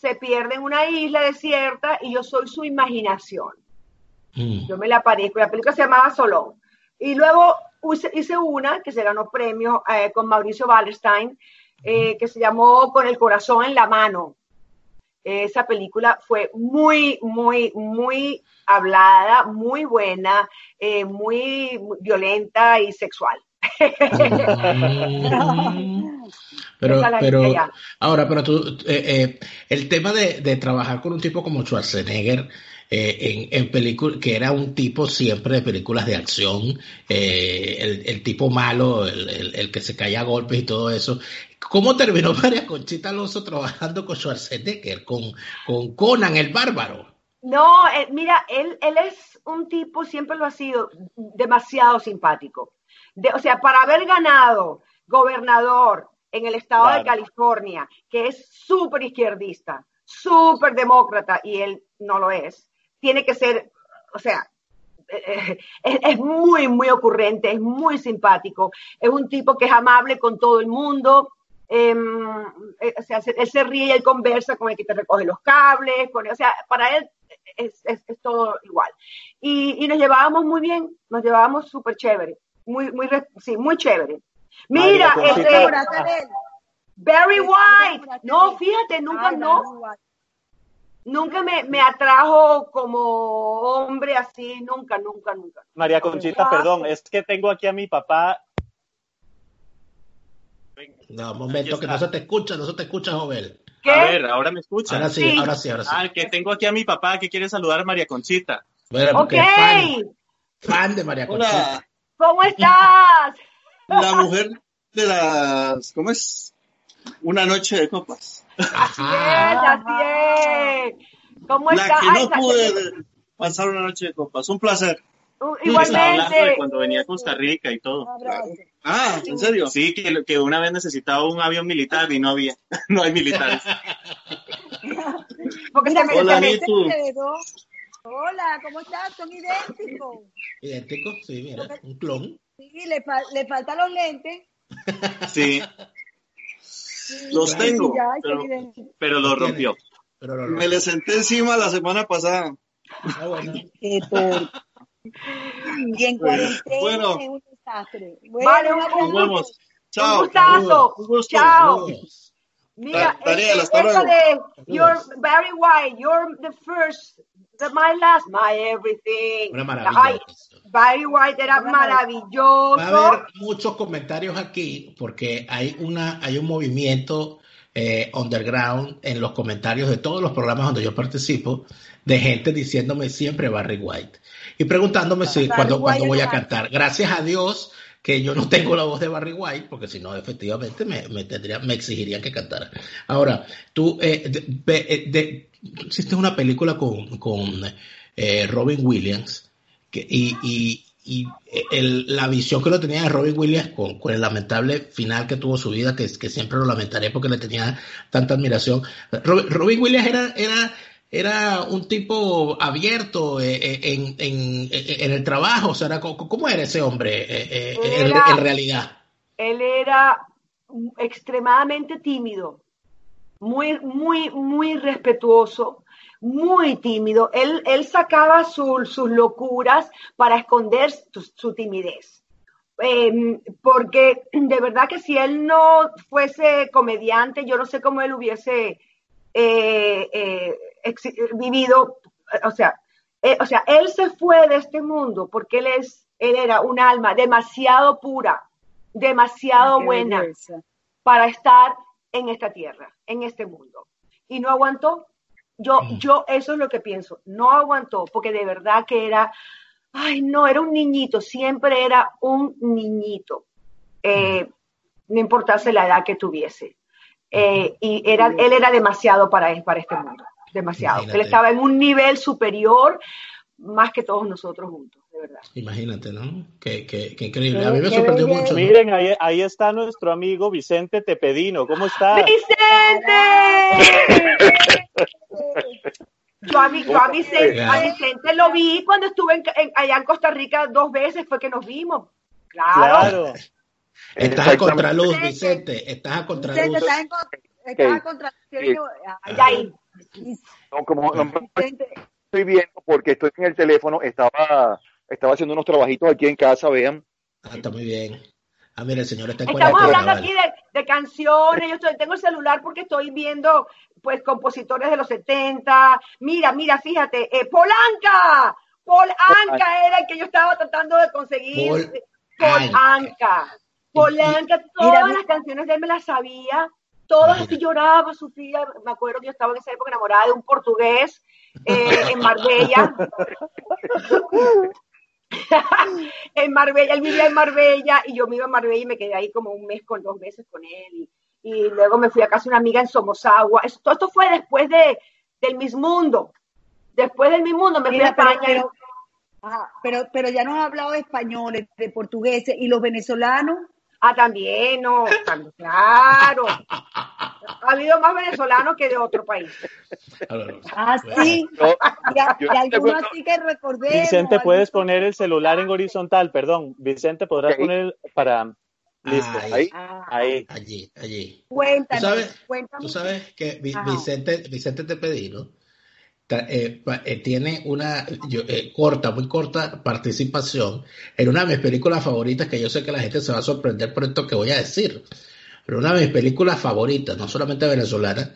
se pierde en una isla desierta y yo soy su imaginación. Mm. Yo me la aparezco. La película se llamaba Solón. Y luego hice, una que se ganó premio eh, con Mauricio Wallerstein, eh, que se llamó Con el corazón en la mano. Esa película fue muy, muy, muy hablada, muy buena, eh, muy violenta y sexual. (laughs) pero, pero ahora, pero tú, eh, eh, el tema de, trabajar con un tipo como Schwarzenegger en, en películas, que era un tipo siempre de películas de acción, el, tipo malo, el, el, que se caía a golpes y todo eso. ¿Cómo terminó (laughs) María Conchita Alonso trabajando con Schwarzenegger, con, con Conan el Bárbaro? No, eh, mira, él, él es un tipo, siempre lo ha sido, demasiado simpático. O sea, para haber ganado gobernador en el estado de California, que es súper izquierdista, súper demócrata, y él no lo es, tiene que ser, o sea, (laughs) eh, eh, es, muy, muy ocurrente, es muy simpático, es un tipo que es amable con todo el mundo, em, o sea, él se ríe y él conversa con el que te recoge los cables, con, o sea, para él es, es, todo igual. Y, y, nos llevábamos muy bien, nos llevábamos súper chévere, muy, muy, sí, muy chévere. Mira, este, Barry White, no, fíjate, nunca, no, nunca me, me, atrajo como hombre así, nunca, nunca, nunca. María Conchita, perdón, es que tengo aquí a mi papá. No, un momento, que no se te escucha, no se te escucha, Jovel. A ver, ahora me escucha. Ahora sí, ahora sí, ahora sí. Ah, que tengo aquí a mi papá que quiere saludar a María Conchita. Bueno, ok. Fan, de María Conchita. ¿Cómo estás? La mujer de las, ¿cómo es? Una noche de copas. Así es, así es. ¿Cómo estás? La que no pude pasar una noche de copas. Un placer. Uh, igualmente. cuando venía a Costa Rica y todo. Ah, ¿en serio? Sí, que, que una vez necesitaba un avión militar y no había. (laughs) no hay militares. Porque Mira, se Hola, me, Hola, ¿cómo estás? Son idénticos. ¿Idénticos? Sí, mira, un clon. Sí, le, le faltan los lentes. Sí. los tengo, pero, pero los rompió. Pero lo rompió. Me le senté encima la semana pasada. Ah, bueno. Y en cuarentena bueno. es un desastre. Bueno, vale, nos vemos. Chao. Un gustazo. Un gusto. Chao. Saludos. Mira, eh, hasta eso luego. de you're very white, you're the first, my last, my everything. Una maravilla. Ay, Barry White era maravilloso. Va a haber muchos comentarios aquí porque hay una hay un movimiento eh, underground en los comentarios de todos los programas donde yo participo de gente diciéndome siempre Barry White y preguntándome si Barry cuando, White cuando voy a cantar. Gracias a Dios que yo no tengo la voz de Barry White porque si no efectivamente me, me tendría me exigirían que cantara. Ahora tú eh, de- eh, hiciste una película con, con eh, Robin Williams y, y- y el- la visión que uno tenía de Robin Williams con, con el lamentable final que tuvo su vida, que, que siempre lo lamentaré porque le tenía tanta admiración. Robin, Robin Williams era, era, era un tipo abierto eh, eh, en, en- en el trabajo, o sea, era ¿cómo era ese hombre eh, eh, en, Era- en realidad? Él era extremadamente tímido, muy, muy, muy respetuoso, muy tímido. Él, él sacaba su- sus locuras para esconder su, su timidez. Eh, porque de verdad que si él no fuese comediante, yo no sé cómo él hubiese eh, eh, vivido, o sea, eh, o sea, él se fue de este mundo porque él es, él era un alma demasiado pura, demasiado Qué buena belleza. para estar en esta tierra, en este mundo. Y no aguantó. Yo, Mm. yo, eso es lo que pienso. No aguantó, porque de verdad que era, ay, no, era un niñito, siempre era un niñito. Eh, no importase la edad que tuviese. Eh, y era, él era demasiado para este mundo. Demasiado. Imagínate. Él estaba en un nivel superior más que todos nosotros juntos, de verdad. Imagínate, ¿no? Qué, qué- qué increíble. A mí me sorprendió mucho. ¿no? Miren, ahí, ahí está nuestro amigo Vicente Tepedino. ¿Cómo está? ¡Vicente! Yo a, mi- yo a Vicente, a. Vicente lo vi cuando estuve en- en- allá en Costa Rica dos veces, fue que nos vimos. Claro. Claro. Estás a contraluz, Vicente. Estás a contraluz. Vicente, estás en, con- estás Ok. a contra- Sí. Ay, Ya ahí. No, como no estoy viendo porque estoy en el teléfono, estaba, estaba haciendo unos trabajitos aquí en casa, vean. Ah, está muy bien. Ah, mira, el señor está en Estamos hablando vale. aquí de, de canciones. Yo estoy- tengo el celular porque estoy viendo pues compositores de los 70. Mira, mira, fíjate, eh, Polanca. Polanca era el que yo estaba tratando de conseguir. Pol- Polanca. Polanca, todas Mira, mi- las canciones de él me las sabía. Todas así lloraba, sufría. Me acuerdo que yo estaba en esa época enamorada de un portugués eh, en Marbella. (laughs) en Marbella, él vivía en Marbella y yo me iba a Marbella y me quedé ahí como un mes con dos meses con él. Y, y luego me fui a casa de una amiga en Somosagua. Eso- todo esto fue después de, del Miss Mundo. Después del Miss Mundo me fui a Mira, España. pero, pero, pero ya nos has hablado de españoles, de portugueses y los venezolanos. Ah, también, no, claro. Ha habido más venezolanos que de otro país. Ah, sí. Yo- Y, y algunos así que recordemos. Vicente, puedes poner el celular en horizontal, perdón. Vicente, podrás Ok. poner para... Listo. Ahí. Ahí. Ah, Ahí. allí, allí. Cuéntanos, ¿Tú sabes? cuéntanos. Tú sabes que. Vicente, Vicente Tepedino ta- eh, pa- eh, tiene una yo- eh, corta, muy corta participación en una de mis películas favoritas que yo sé que la gente se va a sorprender por esto que voy a decir. Pero una de mis películas favoritas, no solamente venezolana,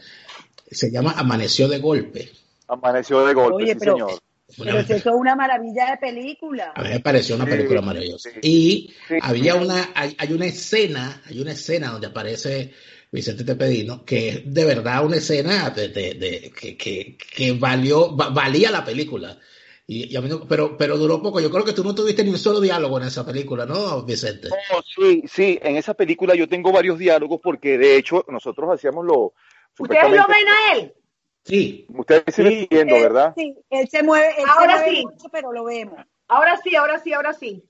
se llama Amaneció de Golpe. Amaneció de golpe, Oye, sí, pero- señor. Una- Pero si eso es una maravilla de película. a mí me pareció una Sí, película maravillosa. sí. Y Sí. había una, hay, hay una escena, hay una escena donde aparece Vicente Tepedino, que es de verdad una escena de, de- de- que, que, que valió, va- valía la película. Y, y a mí no- pero, pero duró poco. Yo creo que tú no tuviste ni un solo diálogo en esa película, ¿no, Vicente? Oh, sí, sí, en esa película yo tengo varios diálogos porque de hecho nosotros hacíamos lo... ¿Ustedes lo ven a él? Sí. Ustedes sí Sí. viendo, ¿verdad? Sí, él se mueve, él Ahora se mueve sí. mucho, pero lo vemos. Ahora sí, ahora sí, ahora sí.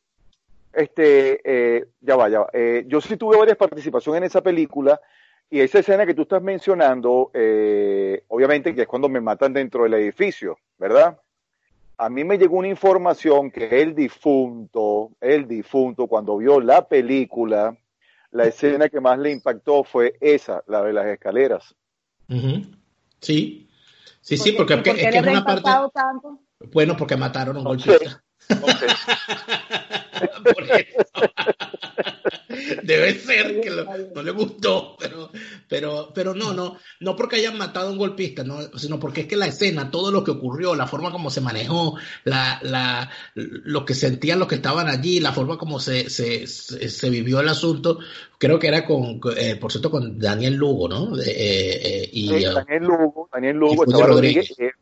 Este, eh, ya va, ya va. Eh, yo sí tuve varias participaciones en esa película y esa escena que tú estás mencionando, eh, obviamente que es cuando me matan dentro del edificio, ¿verdad? A mí me llegó una información que el difunto, el difunto, cuando vio la película, la escena que más le impactó fue esa, la de las escaleras. Sí. Sí, sí, ¿Por porque, qué- es que- por qué es que le es una parte. tanto? Bueno, porque mataron a un No (laughs) Por eso. Debe ser que lo- no le gustó, pero, pero, pero no, no, no porque hayan matado a un golpista, no, sino porque es que la escena, todo lo que ocurrió, la forma como se manejó, la, la, lo que sentían los que estaban allí, la forma como se, se, se, se vivió el asunto, creo que era con, eh, por cierto, con Daniel Lugo, ¿no? Eh, eh, y, Sí, Daniel Lugo, Daniel Lugo, y Rodríguez. Rodríguez.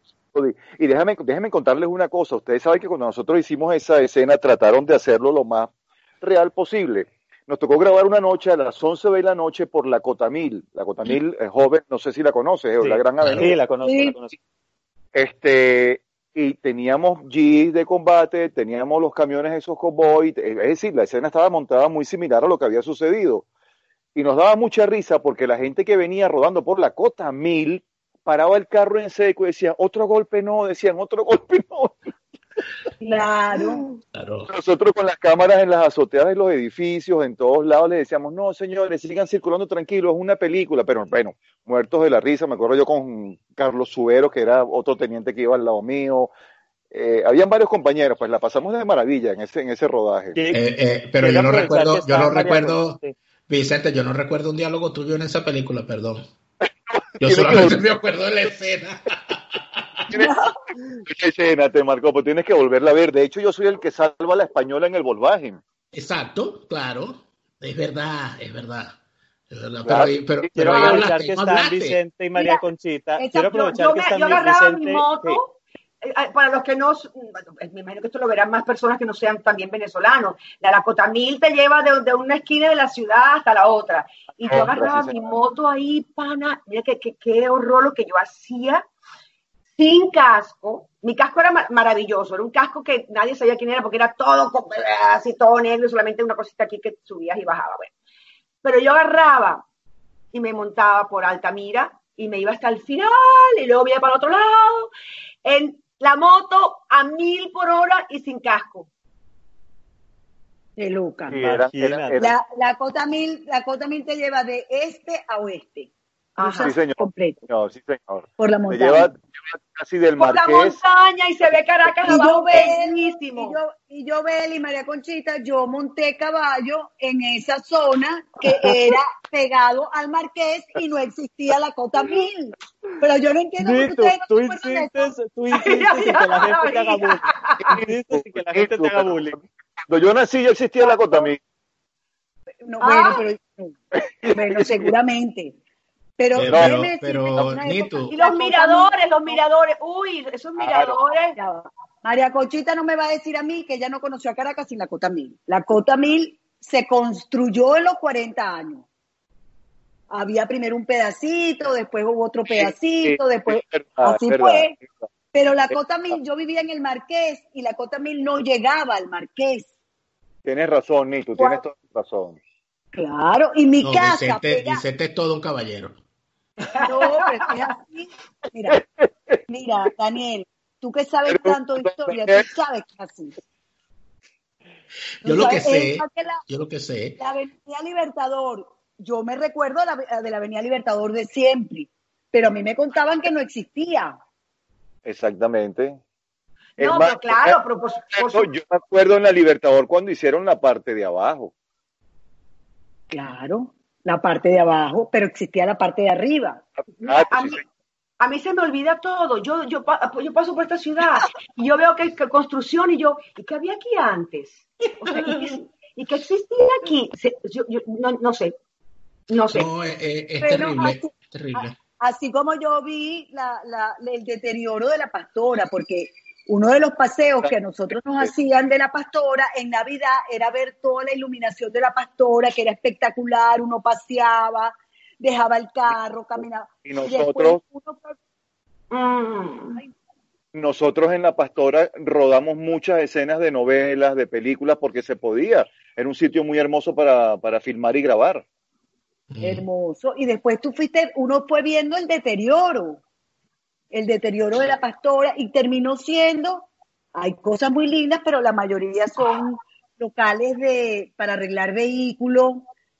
Eh, Y déjame, déjenme contarles una cosa. Ustedes saben que cuando nosotros hicimos esa escena, trataron de hacerlo lo más real posible. Nos tocó grabar una noche a las 11 de la noche por la Cotamil. La Cotamil es joven, no sé si la conoces, es Sí. la gran avenida. Sí, la conozco, Sí. la conozco. Este, y teníamos Jeeps de combate, teníamos los camiones esos cowboy, es decir, la escena estaba montada muy similar a lo que había sucedido. Y nos daba mucha risa porque la gente que venía rodando por la cota mil paraba el carro en seco y decía, otro golpe no, decían, otro (laughs) golpe no. Claro. claro. Nosotros con las cámaras en las azoteas de los edificios, en todos lados, les decíamos, no, señores, sigan circulando tranquilos, es una película, pero bueno, muertos de la risa, me acuerdo yo con Carlos Subero, que era otro teniente que iba al lado mío, eh, habían varios compañeros, pues la pasamos de maravilla en ese, en ese rodaje. Eh, eh, pero yo no recuerdo, yo no recuerdo. Vicente, yo no recuerdo un diálogo tuyo en esa película, perdón. Yo solamente me acuerdo de la escena. (laughs) Esa escena te marcó, pues tienes que volverla a ver. De hecho, yo soy el que salva a la española en el Volkswagen. Exacto, claro. Es verdad, es verdad. Es verdad. Claro. Pero, pero, Quiero pero aprovechar hablaste, que están. Vicente y María Mira, Conchita. Quiero aprovechar yo, que están Vicente. mi moto, sí. Eh, eh, para los que no, bueno, pues, me imagino que esto lo verán más personas que no sean también venezolanos. La Dakota Mil te lleva de, de una esquina de la ciudad hasta la otra. Y yo Otra, agarraba mi moto ahí, pana, mira qué, qué, qué horror lo que yo hacía sin casco. Mi casco era ma- maravilloso, era un casco que nadie sabía quién era porque era todo así, todo negro, solamente una cosita aquí que subías y bajaba. Bueno. Pero yo agarraba y me montaba por Altamira y me iba hasta el final y luego me iba para el otro lado en la moto a mil por hora y sin casco. De Luca. Sí, era- era- Imagínate. era- La, la cota mil, la cota mil te lleva de este a oeste. Ajá. Sí, señor. Completo, No, sí, señor. por la montaña. lleva, lleva casi del Por la Marqués. montaña y se ve Caracas Y yo, abajo Bel, bellísimo. y yo, y yo, Bel y María Conchita, yo monté caballo en esa zona que (laughs) era pegado al Marqués y no existía la cota mil. Pero yo no entiendo por qué Nito, ustedes no tú se acuerdan de eso. insistes, tú insistes en que la gente te haga bullying. Insistes en que la gente te haga bullying. Cuando yo nací ya existía la Cotamil. No, Ah. bueno, pero bueno, seguramente. Pero, decirle pero, Y los miradores, los miradores. Uy, esos miradores. Ya va. María Conchita no me va a decir a mí que ella no conoció a Caracas sin la Cota Mil. La Cota Mil se construyó en los 40 años. Había primero un pedacito, después hubo otro pedacito, después verdad, así verdad, fue. verdad. Pero la Cota Mil, yo vivía en el Marqués y la Cota Mil no llegaba al Marqués. Tienes razón, Nito, tienes toda razón. Claro, y mi No, casa Vicente, pega- Vicente es todo un caballero. No, pero es así. Mira, mira, Daniel, tú que sabes Pero- tanto de historia, tú sabes que es así. Yo lo que sabes, sé, que yo lo que sé, La Avenida Libertador, yo me recuerdo de la Avenida Libertador de siempre, pero a mí me contaban que no existía. Exactamente. Es No, más, pero claro, pero por, por su- yo me acuerdo en la Libertador cuando hicieron la parte de abajo. Claro, la parte de abajo, pero existía la parte de arriba. Mira, Ah, a, sí, mí, sí. a mí se me olvida todo. Yo, yo, pa- yo paso por esta ciudad y yo veo que hay construcción y yo, ¿y qué había aquí antes? O sea, ¿y, qué, y qué existía aquí? Se- yo, yo no, no sé, no sé. no, eh, eh, es Pero terrible, así- es terrible. Así como yo vi la- la- el deterioro de la pastora, porque uno de los paseos que a nosotros nos hacían de la pastora en Navidad era ver toda la iluminación de la pastora, que era espectacular, uno paseaba, dejaba el carro, caminaba. Y nosotros, uno Mm. nosotros en La Pastora rodamos muchas escenas de novelas, de películas, porque se podía. Era un sitio muy hermoso para, para filmar y grabar. Mm. Hermoso. Y después tú fuiste, uno fue viendo el deterioro, el deterioro de la pastora y terminó siendo, hay cosas muy lindas, pero la mayoría son locales de, para arreglar vehículos,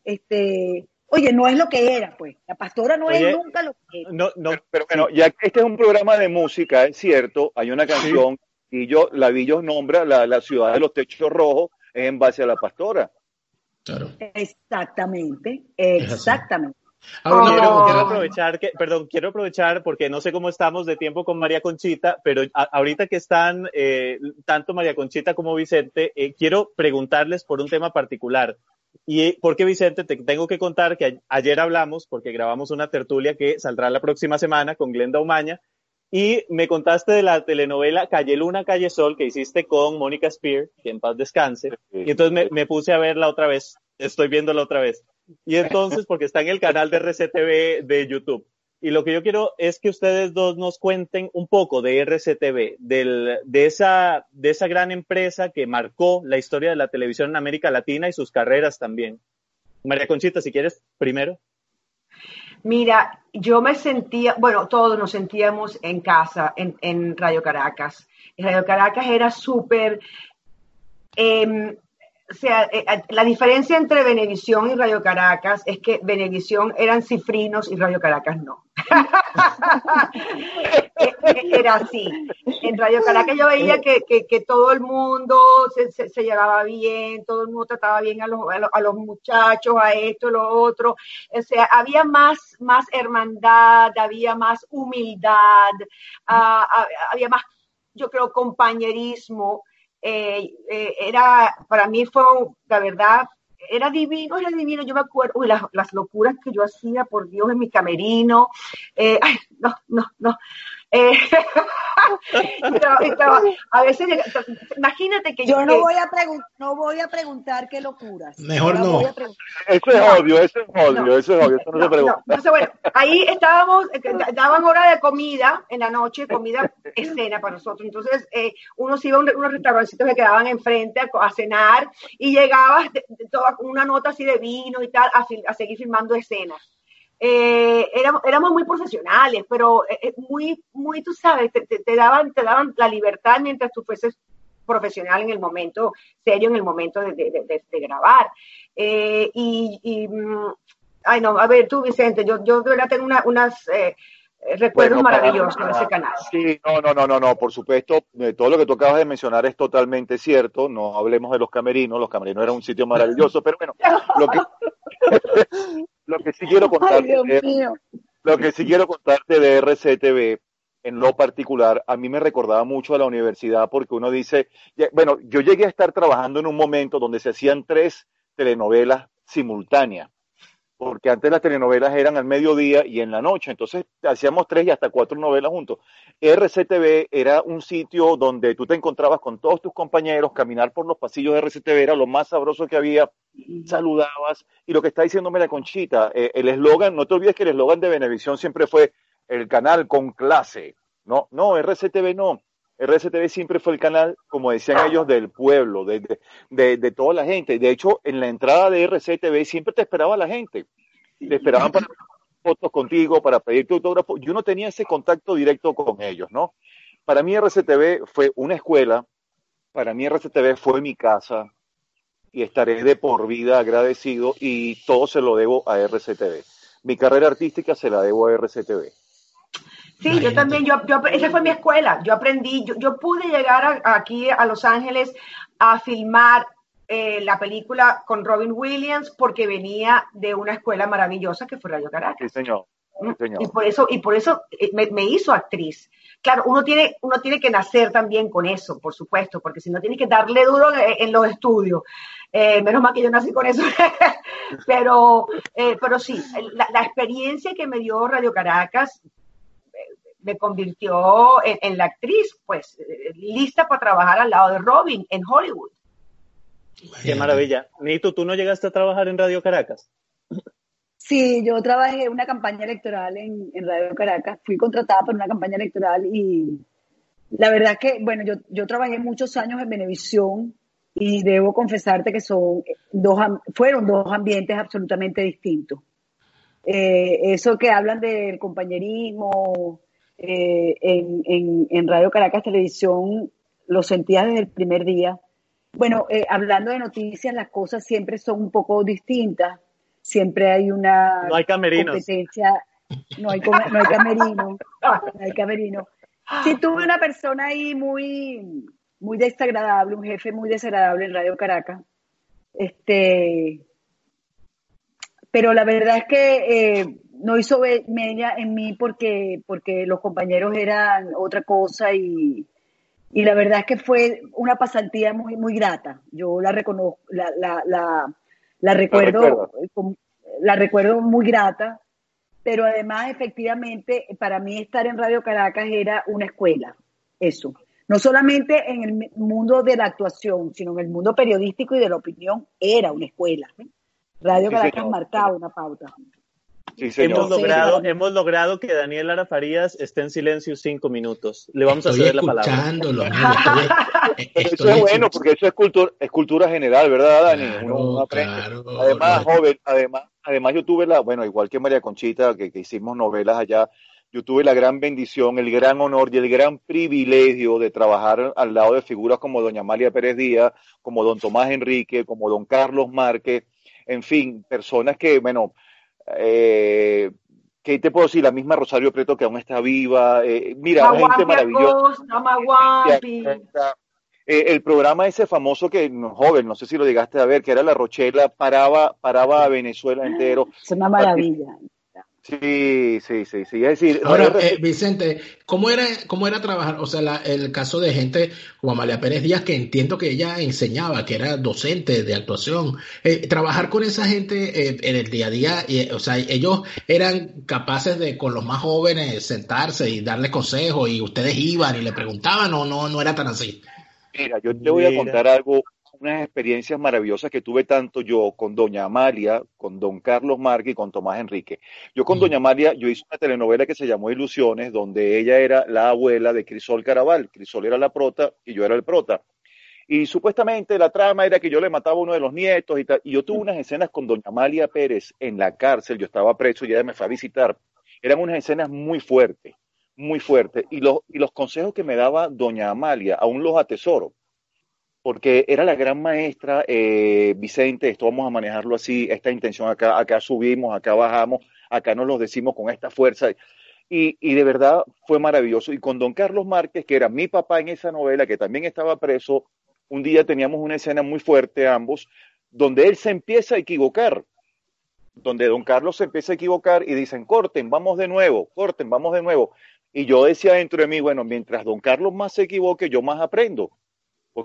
este, oye, no es lo que era, pues, la pastora no Oye, es nunca lo que era. No, no, Pero, bueno, ya que este es un programa de música, es cierto, hay una canción Lavillo, Lavillo nombra la, la ciudad de los techos rojos en base a la pastora. Claro. Exactamente, exactamente. Ahora, Oh. quiero, quiero aprovechar que, perdón, quiero aprovechar porque no sé cómo estamos de tiempo con María Conchita, pero a- ahorita que están eh, tanto María Conchita como Vicente, eh, quiero preguntarles por un tema particular. Y eh, porque Vicente, te tengo que contar que ayer hablamos, porque grabamos una tertulia que saldrá la próxima semana con Glenda Umaña, y me contaste de la telenovela Calle Luna, Calle Sol que hiciste con Mónica Spear, que en paz descanse. Y entonces me, me puse a verla otra vez, estoy viéndola otra vez. Y entonces, porque está en el canal de RCTV de YouTube. Y lo que yo quiero es que ustedes dos nos cuenten un poco de RCTV, de, esa, de esa gran empresa que marcó la historia de la televisión en América Latina y sus carreras también. María Conchita, si quieres, primero. Mira, yo me sentía, bueno, todos nos sentíamos en casa, en, en Radio Caracas. Radio Caracas era súper, em, o sea, eh, eh, la diferencia entre Venevisión y Radio Caracas es que Venevisión eran cifrinos y Radio Caracas no. (laughs) Era así. En Radio Caracas yo veía que, que- todo el mundo se, se- llevaba bien, todo el mundo trataba bien a los, a los, a los muchachos, a esto, a lo otro. O sea, había más, más hermandad, había más humildad, ah, ah, había más, yo creo, compañerismo. Eh, eh, era, para mí fue, la verdad, era divino, era divino. Yo me acuerdo, uy, las, las locuras que yo hacía, por Dios, en mi camerino. Eh, (laughs) ay, no, no, no. Eh, (laughs) a veces, imagínate que Yo no voy a pregun- no voy a preguntar qué locuras. Mejor no. Eso es obvio, eso es obvio, No. eso es obvio, eso no, se pregunta. No, entonces, bueno, ahí estábamos, eh, da- daban hora de comida en la noche, comida escena para nosotros. Entonces, eh, uno se iba a un- unos restaurancitos que quedaban enfrente a, a cenar y llegabas de- de toda- con una nota así de vino y tal a seguir filmando escenas. Eh, éramos, éramos muy profesionales, pero eh, eh, muy, muy, tú sabes, te, te- te daban, te daban la libertad mientras tú fueses profesional en el momento, serio en el momento de, de- de- de grabar. Eh, y, y, mm, ay no, a ver, tú Vicente, yo, yo de verdad tengo una- unas eh, recuerdos Bueno, maravillosos de ese canal. Sí, no, no, no, no, no, por supuesto, eh, todo lo que tú acabas de mencionar es totalmente cierto, no hablemos de los camerinos, los camerinos eran un sitio maravilloso, pero bueno, lo que, (laughs) lo que sí quiero (laughs) contarte mío. Lo que sí quiero contarte de RCTV, en lo particular, a mí me recordaba mucho a la universidad porque uno dice, bueno, yo llegué a estar trabajando en un momento donde se hacían tres telenovelas simultáneas, porque antes las telenovelas eran al mediodía y en la noche, entonces hacíamos tres y hasta cuatro novelas juntos. RCTV era un sitio donde tú te encontrabas con todos tus compañeros, caminar por los pasillos de RCTV era lo más sabroso que había, saludabas, y lo que está diciendo la Conchita, eh, el eslogan, no te olvides que el eslogan de Venevisión siempre fue el canal con clase, no, no, RCTV no, RCTV siempre fue el canal, como decían ellos, del pueblo, de, de, de, de toda la gente, de hecho, en la entrada de RCTV siempre te esperaba la gente, te esperaban para fotos contigo, para pedirte autógrafo, yo no tenía ese contacto directo con ellos, ¿no? Para mí RCTV fue una escuela, para mí RCTV fue mi casa, y estaré de por vida agradecido y todo se lo debo a RCTV. Mi carrera artística se la debo a RCTV. Sí, yo también, yo, yo, esa fue mi escuela. Yo aprendí, yo, yo pude llegar a- aquí a Los Ángeles a filmar eh, la película con Robin Williams porque venía de una escuela maravillosa que fue Radio Sí, Caracas. señor. Sí, señor. Y por eso, y por eso eh, me, me hizo actriz. Claro, uno tiene, uno tiene que nacer también con eso, por supuesto, porque si no tienes que darle duro en, en los estudios. Eh, menos mal que yo nací con eso. (laughs) pero, eh, pero sí, la, la experiencia que me dio Radio Caracas me convirtió en, en la actriz, pues, eh, lista para trabajar al lado de Robin en Hollywood. Qué maravilla. Nito, ¿tú no llegaste a trabajar en Radio Caracas? Sí, yo trabajé en una campaña electoral en, en Radio Caracas, fui contratada para una campaña electoral y la verdad que, bueno, yo, yo trabajé muchos años en Venevisión y debo confesarte que son dos, fueron dos ambientes absolutamente distintos. Eh, eso que hablan del compañerismo eh, en, en- en Radio Caracas Televisión, lo sentía desde el primer día. Bueno, eh, hablando de noticias, las cosas siempre son un poco distintas. Siempre hay una No hay camerinos. competencia, no hay, no hay camerino, no hay camerino. Sí, tuve una persona ahí muy, muy desagradable, un jefe muy desagradable en Radio Caracas. Este, pero la verdad es que eh, no hizo media en mí porque, porque los compañeros eran otra cosa y, y la verdad es que fue una pasantía muy, muy grata. Yo la reconozco, la, la, la, la recuerdo, la recuerdo muy grata, pero además efectivamente para mí estar en Radio Caracas era una escuela, eso. No solamente en el mundo de la actuación, sino en el mundo periodístico y de la opinión era una escuela. Radio Caracas marcaba una pauta hemos, logrado, hemos logrado que Daniel Lara Farías esté en silencio cinco minutos. Le vamos a ceder la palabra. (laughs) eso es bueno, porque eso es cultura, es cultura general, ¿verdad, Dani? además, joven, además, además yo tuve la, bueno, igual que María Conchita, que, que hicimos novelas allá, yo tuve la gran bendición, el gran honor y el gran privilegio de trabajar al lado de figuras como doña Amalia Pérez Díaz, como don Tomás Enrique, como don Carlos Márquez, en fin, personas que, bueno, eh, ¿Qué te puedo decir? La misma Rosario Preto que aún está viva. Eh, mira, gente maravillosa. Eh, el programa ese famoso que, joven, no sé si lo llegaste a ver, que era La Rochela, paraba, paraba a Venezuela entero. Es una maravilla. Sí, sí, sí, sí. Es decir, ahora, eh, Vicente, ¿cómo era, ¿cómo era trabajar? O sea, el caso de gente como Amalia Pérez Díaz, que entiendo que ella enseñaba, que era docente de actuación. Eh, trabajar con esa gente eh, en el día a día, o sea, ellos eran capaces de, con los más jóvenes, sentarse y darles consejos, y ustedes iban y le preguntaban, o no, no era tan así. Mira, yo te voy a contar algo unas experiencias maravillosas que tuve tanto yo con doña Amalia, con don Carlos Márquez y con Tomás Enrique. Yo con doña Amalia, yo hice una telenovela que se llamó Ilusiones, donde ella era la abuela de Crisol Caraval. Crisol era la prota y yo era el prota. Y supuestamente la trama era que yo le mataba a uno de los nietos y tal. Y yo tuve unas escenas con doña Amalia Pérez en la cárcel, yo estaba preso y ella me fue a visitar. Eran unas escenas muy fuertes, muy fuertes. Y los, y los consejos que me daba doña Amalia, aún los atesoro porque era la gran maestra, eh, Vicente, esto vamos a manejarlo así, esta intención acá, acá subimos, acá bajamos, acá nos lo decimos con esta fuerza. Y, y, de verdad fue maravilloso. Y con don Carlos Márquez, que era mi papá en esa novela, que también estaba preso, un día teníamos una escena muy fuerte ambos, donde él se empieza a equivocar, donde don Carlos se empieza a equivocar y dicen, corten, vamos de nuevo, corten, vamos de nuevo. Y yo decía dentro de mí, bueno, mientras don Carlos más se equivoque, yo más aprendo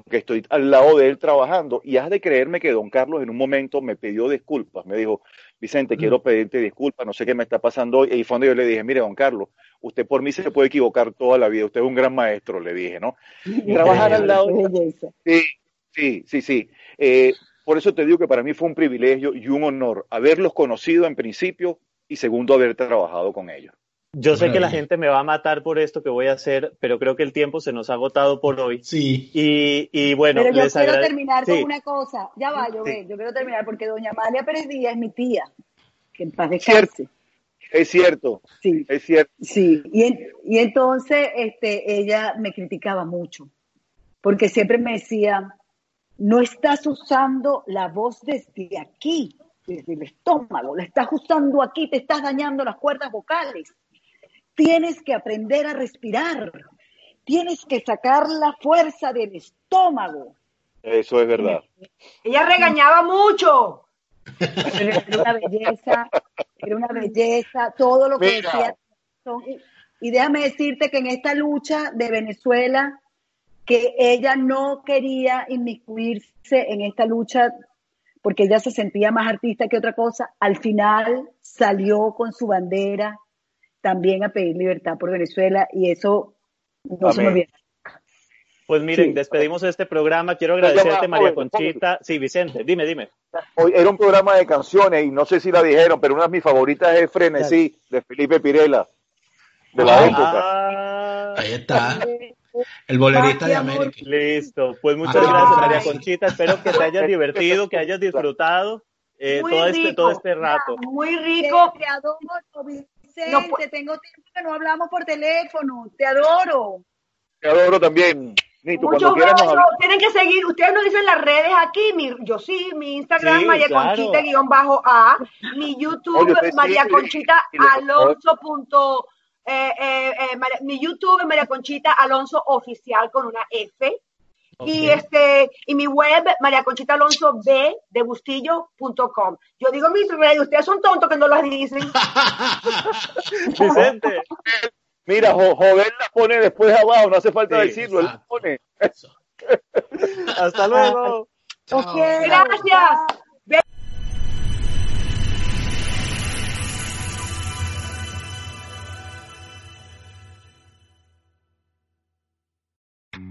porque estoy al lado de él trabajando. Y has de creerme que don Carlos en un momento me pidió disculpas. Me dijo, Vicente, quiero pedirte disculpas, no sé qué me está pasando hoy. Y fondo yo le dije, mire, don Carlos, usted por mí se puede equivocar toda la vida. Usted es un gran maestro, le dije, ¿no? (laughs) Trabajar al lado de... Sí, sí, sí, sí. Eh, por eso te digo que para mí fue un privilegio y un honor haberlos conocido en principio y segundo haber trabajado con ellos. Yo sé que la gente me va a matar por esto que voy a hacer, pero creo que el tiempo se nos ha agotado por hoy. Sí. Y, y bueno, pero yo quiero terminar con una cosa. Ya va, yo, yo quiero terminar porque doña Amalia Pérez Díaz es mi tía. Que en paz descanse. Es cierto. Sí. Es cierto. Sí. Y, y entonces este, ella me criticaba mucho. Porque siempre me decía, no estás usando la voz desde aquí, desde el estómago, la estás usando aquí, te estás dañando las cuerdas vocales. Tienes que aprender a respirar. Tienes que sacar la fuerza del estómago. Eso es verdad. Ella regañaba mucho. Era una belleza, era una belleza, todo lo que decía. Y déjame decirte que en esta lucha de Venezuela, que ella no quería inmiscuirse en esta lucha porque ella se sentía más artista que otra cosa, al final salió con su bandera, también a pedir libertad por Venezuela y eso no se me olvida. Pues miren, despedimos este programa. Quiero agradecerte, María Conchita. Sí, Vicente, dime, dime. Hoy era un programa de canciones y no sé si la dijeron, pero una de mis favoritas es Frenesí, de Felipe Pirela, de la época. Ah. Ahí está. El bolerista de América. Listo. Pues muchas gracias, María Conchita. Espero que te hayas (laughs) divertido, que hayas disfrutado eh, todo, este, todo este rato. Muy rico no, tengo tiempo que no hablamos por teléfono. Te adoro. Te adoro también. Muchos tienen que seguir, ustedes nos dicen las redes aquí, mi, yo sí, mi Instagram sí, María Conchita guion bajo A, mi YouTube María Conchita Alonso punto Eh, eh, eh, María- mi YouTube María Conchita Alonso Oficial con una F. Y este, y mi web, María Conchita Alonso B de bustillo.com. Yo digo mis redes, ustedes son tontos que no las dicen. (laughs) Vicente, Mira, Jo- Joven la pone después abajo, no hace falta Sí, decirlo, él la pone. (laughs) hasta luego. Chao. Gracias.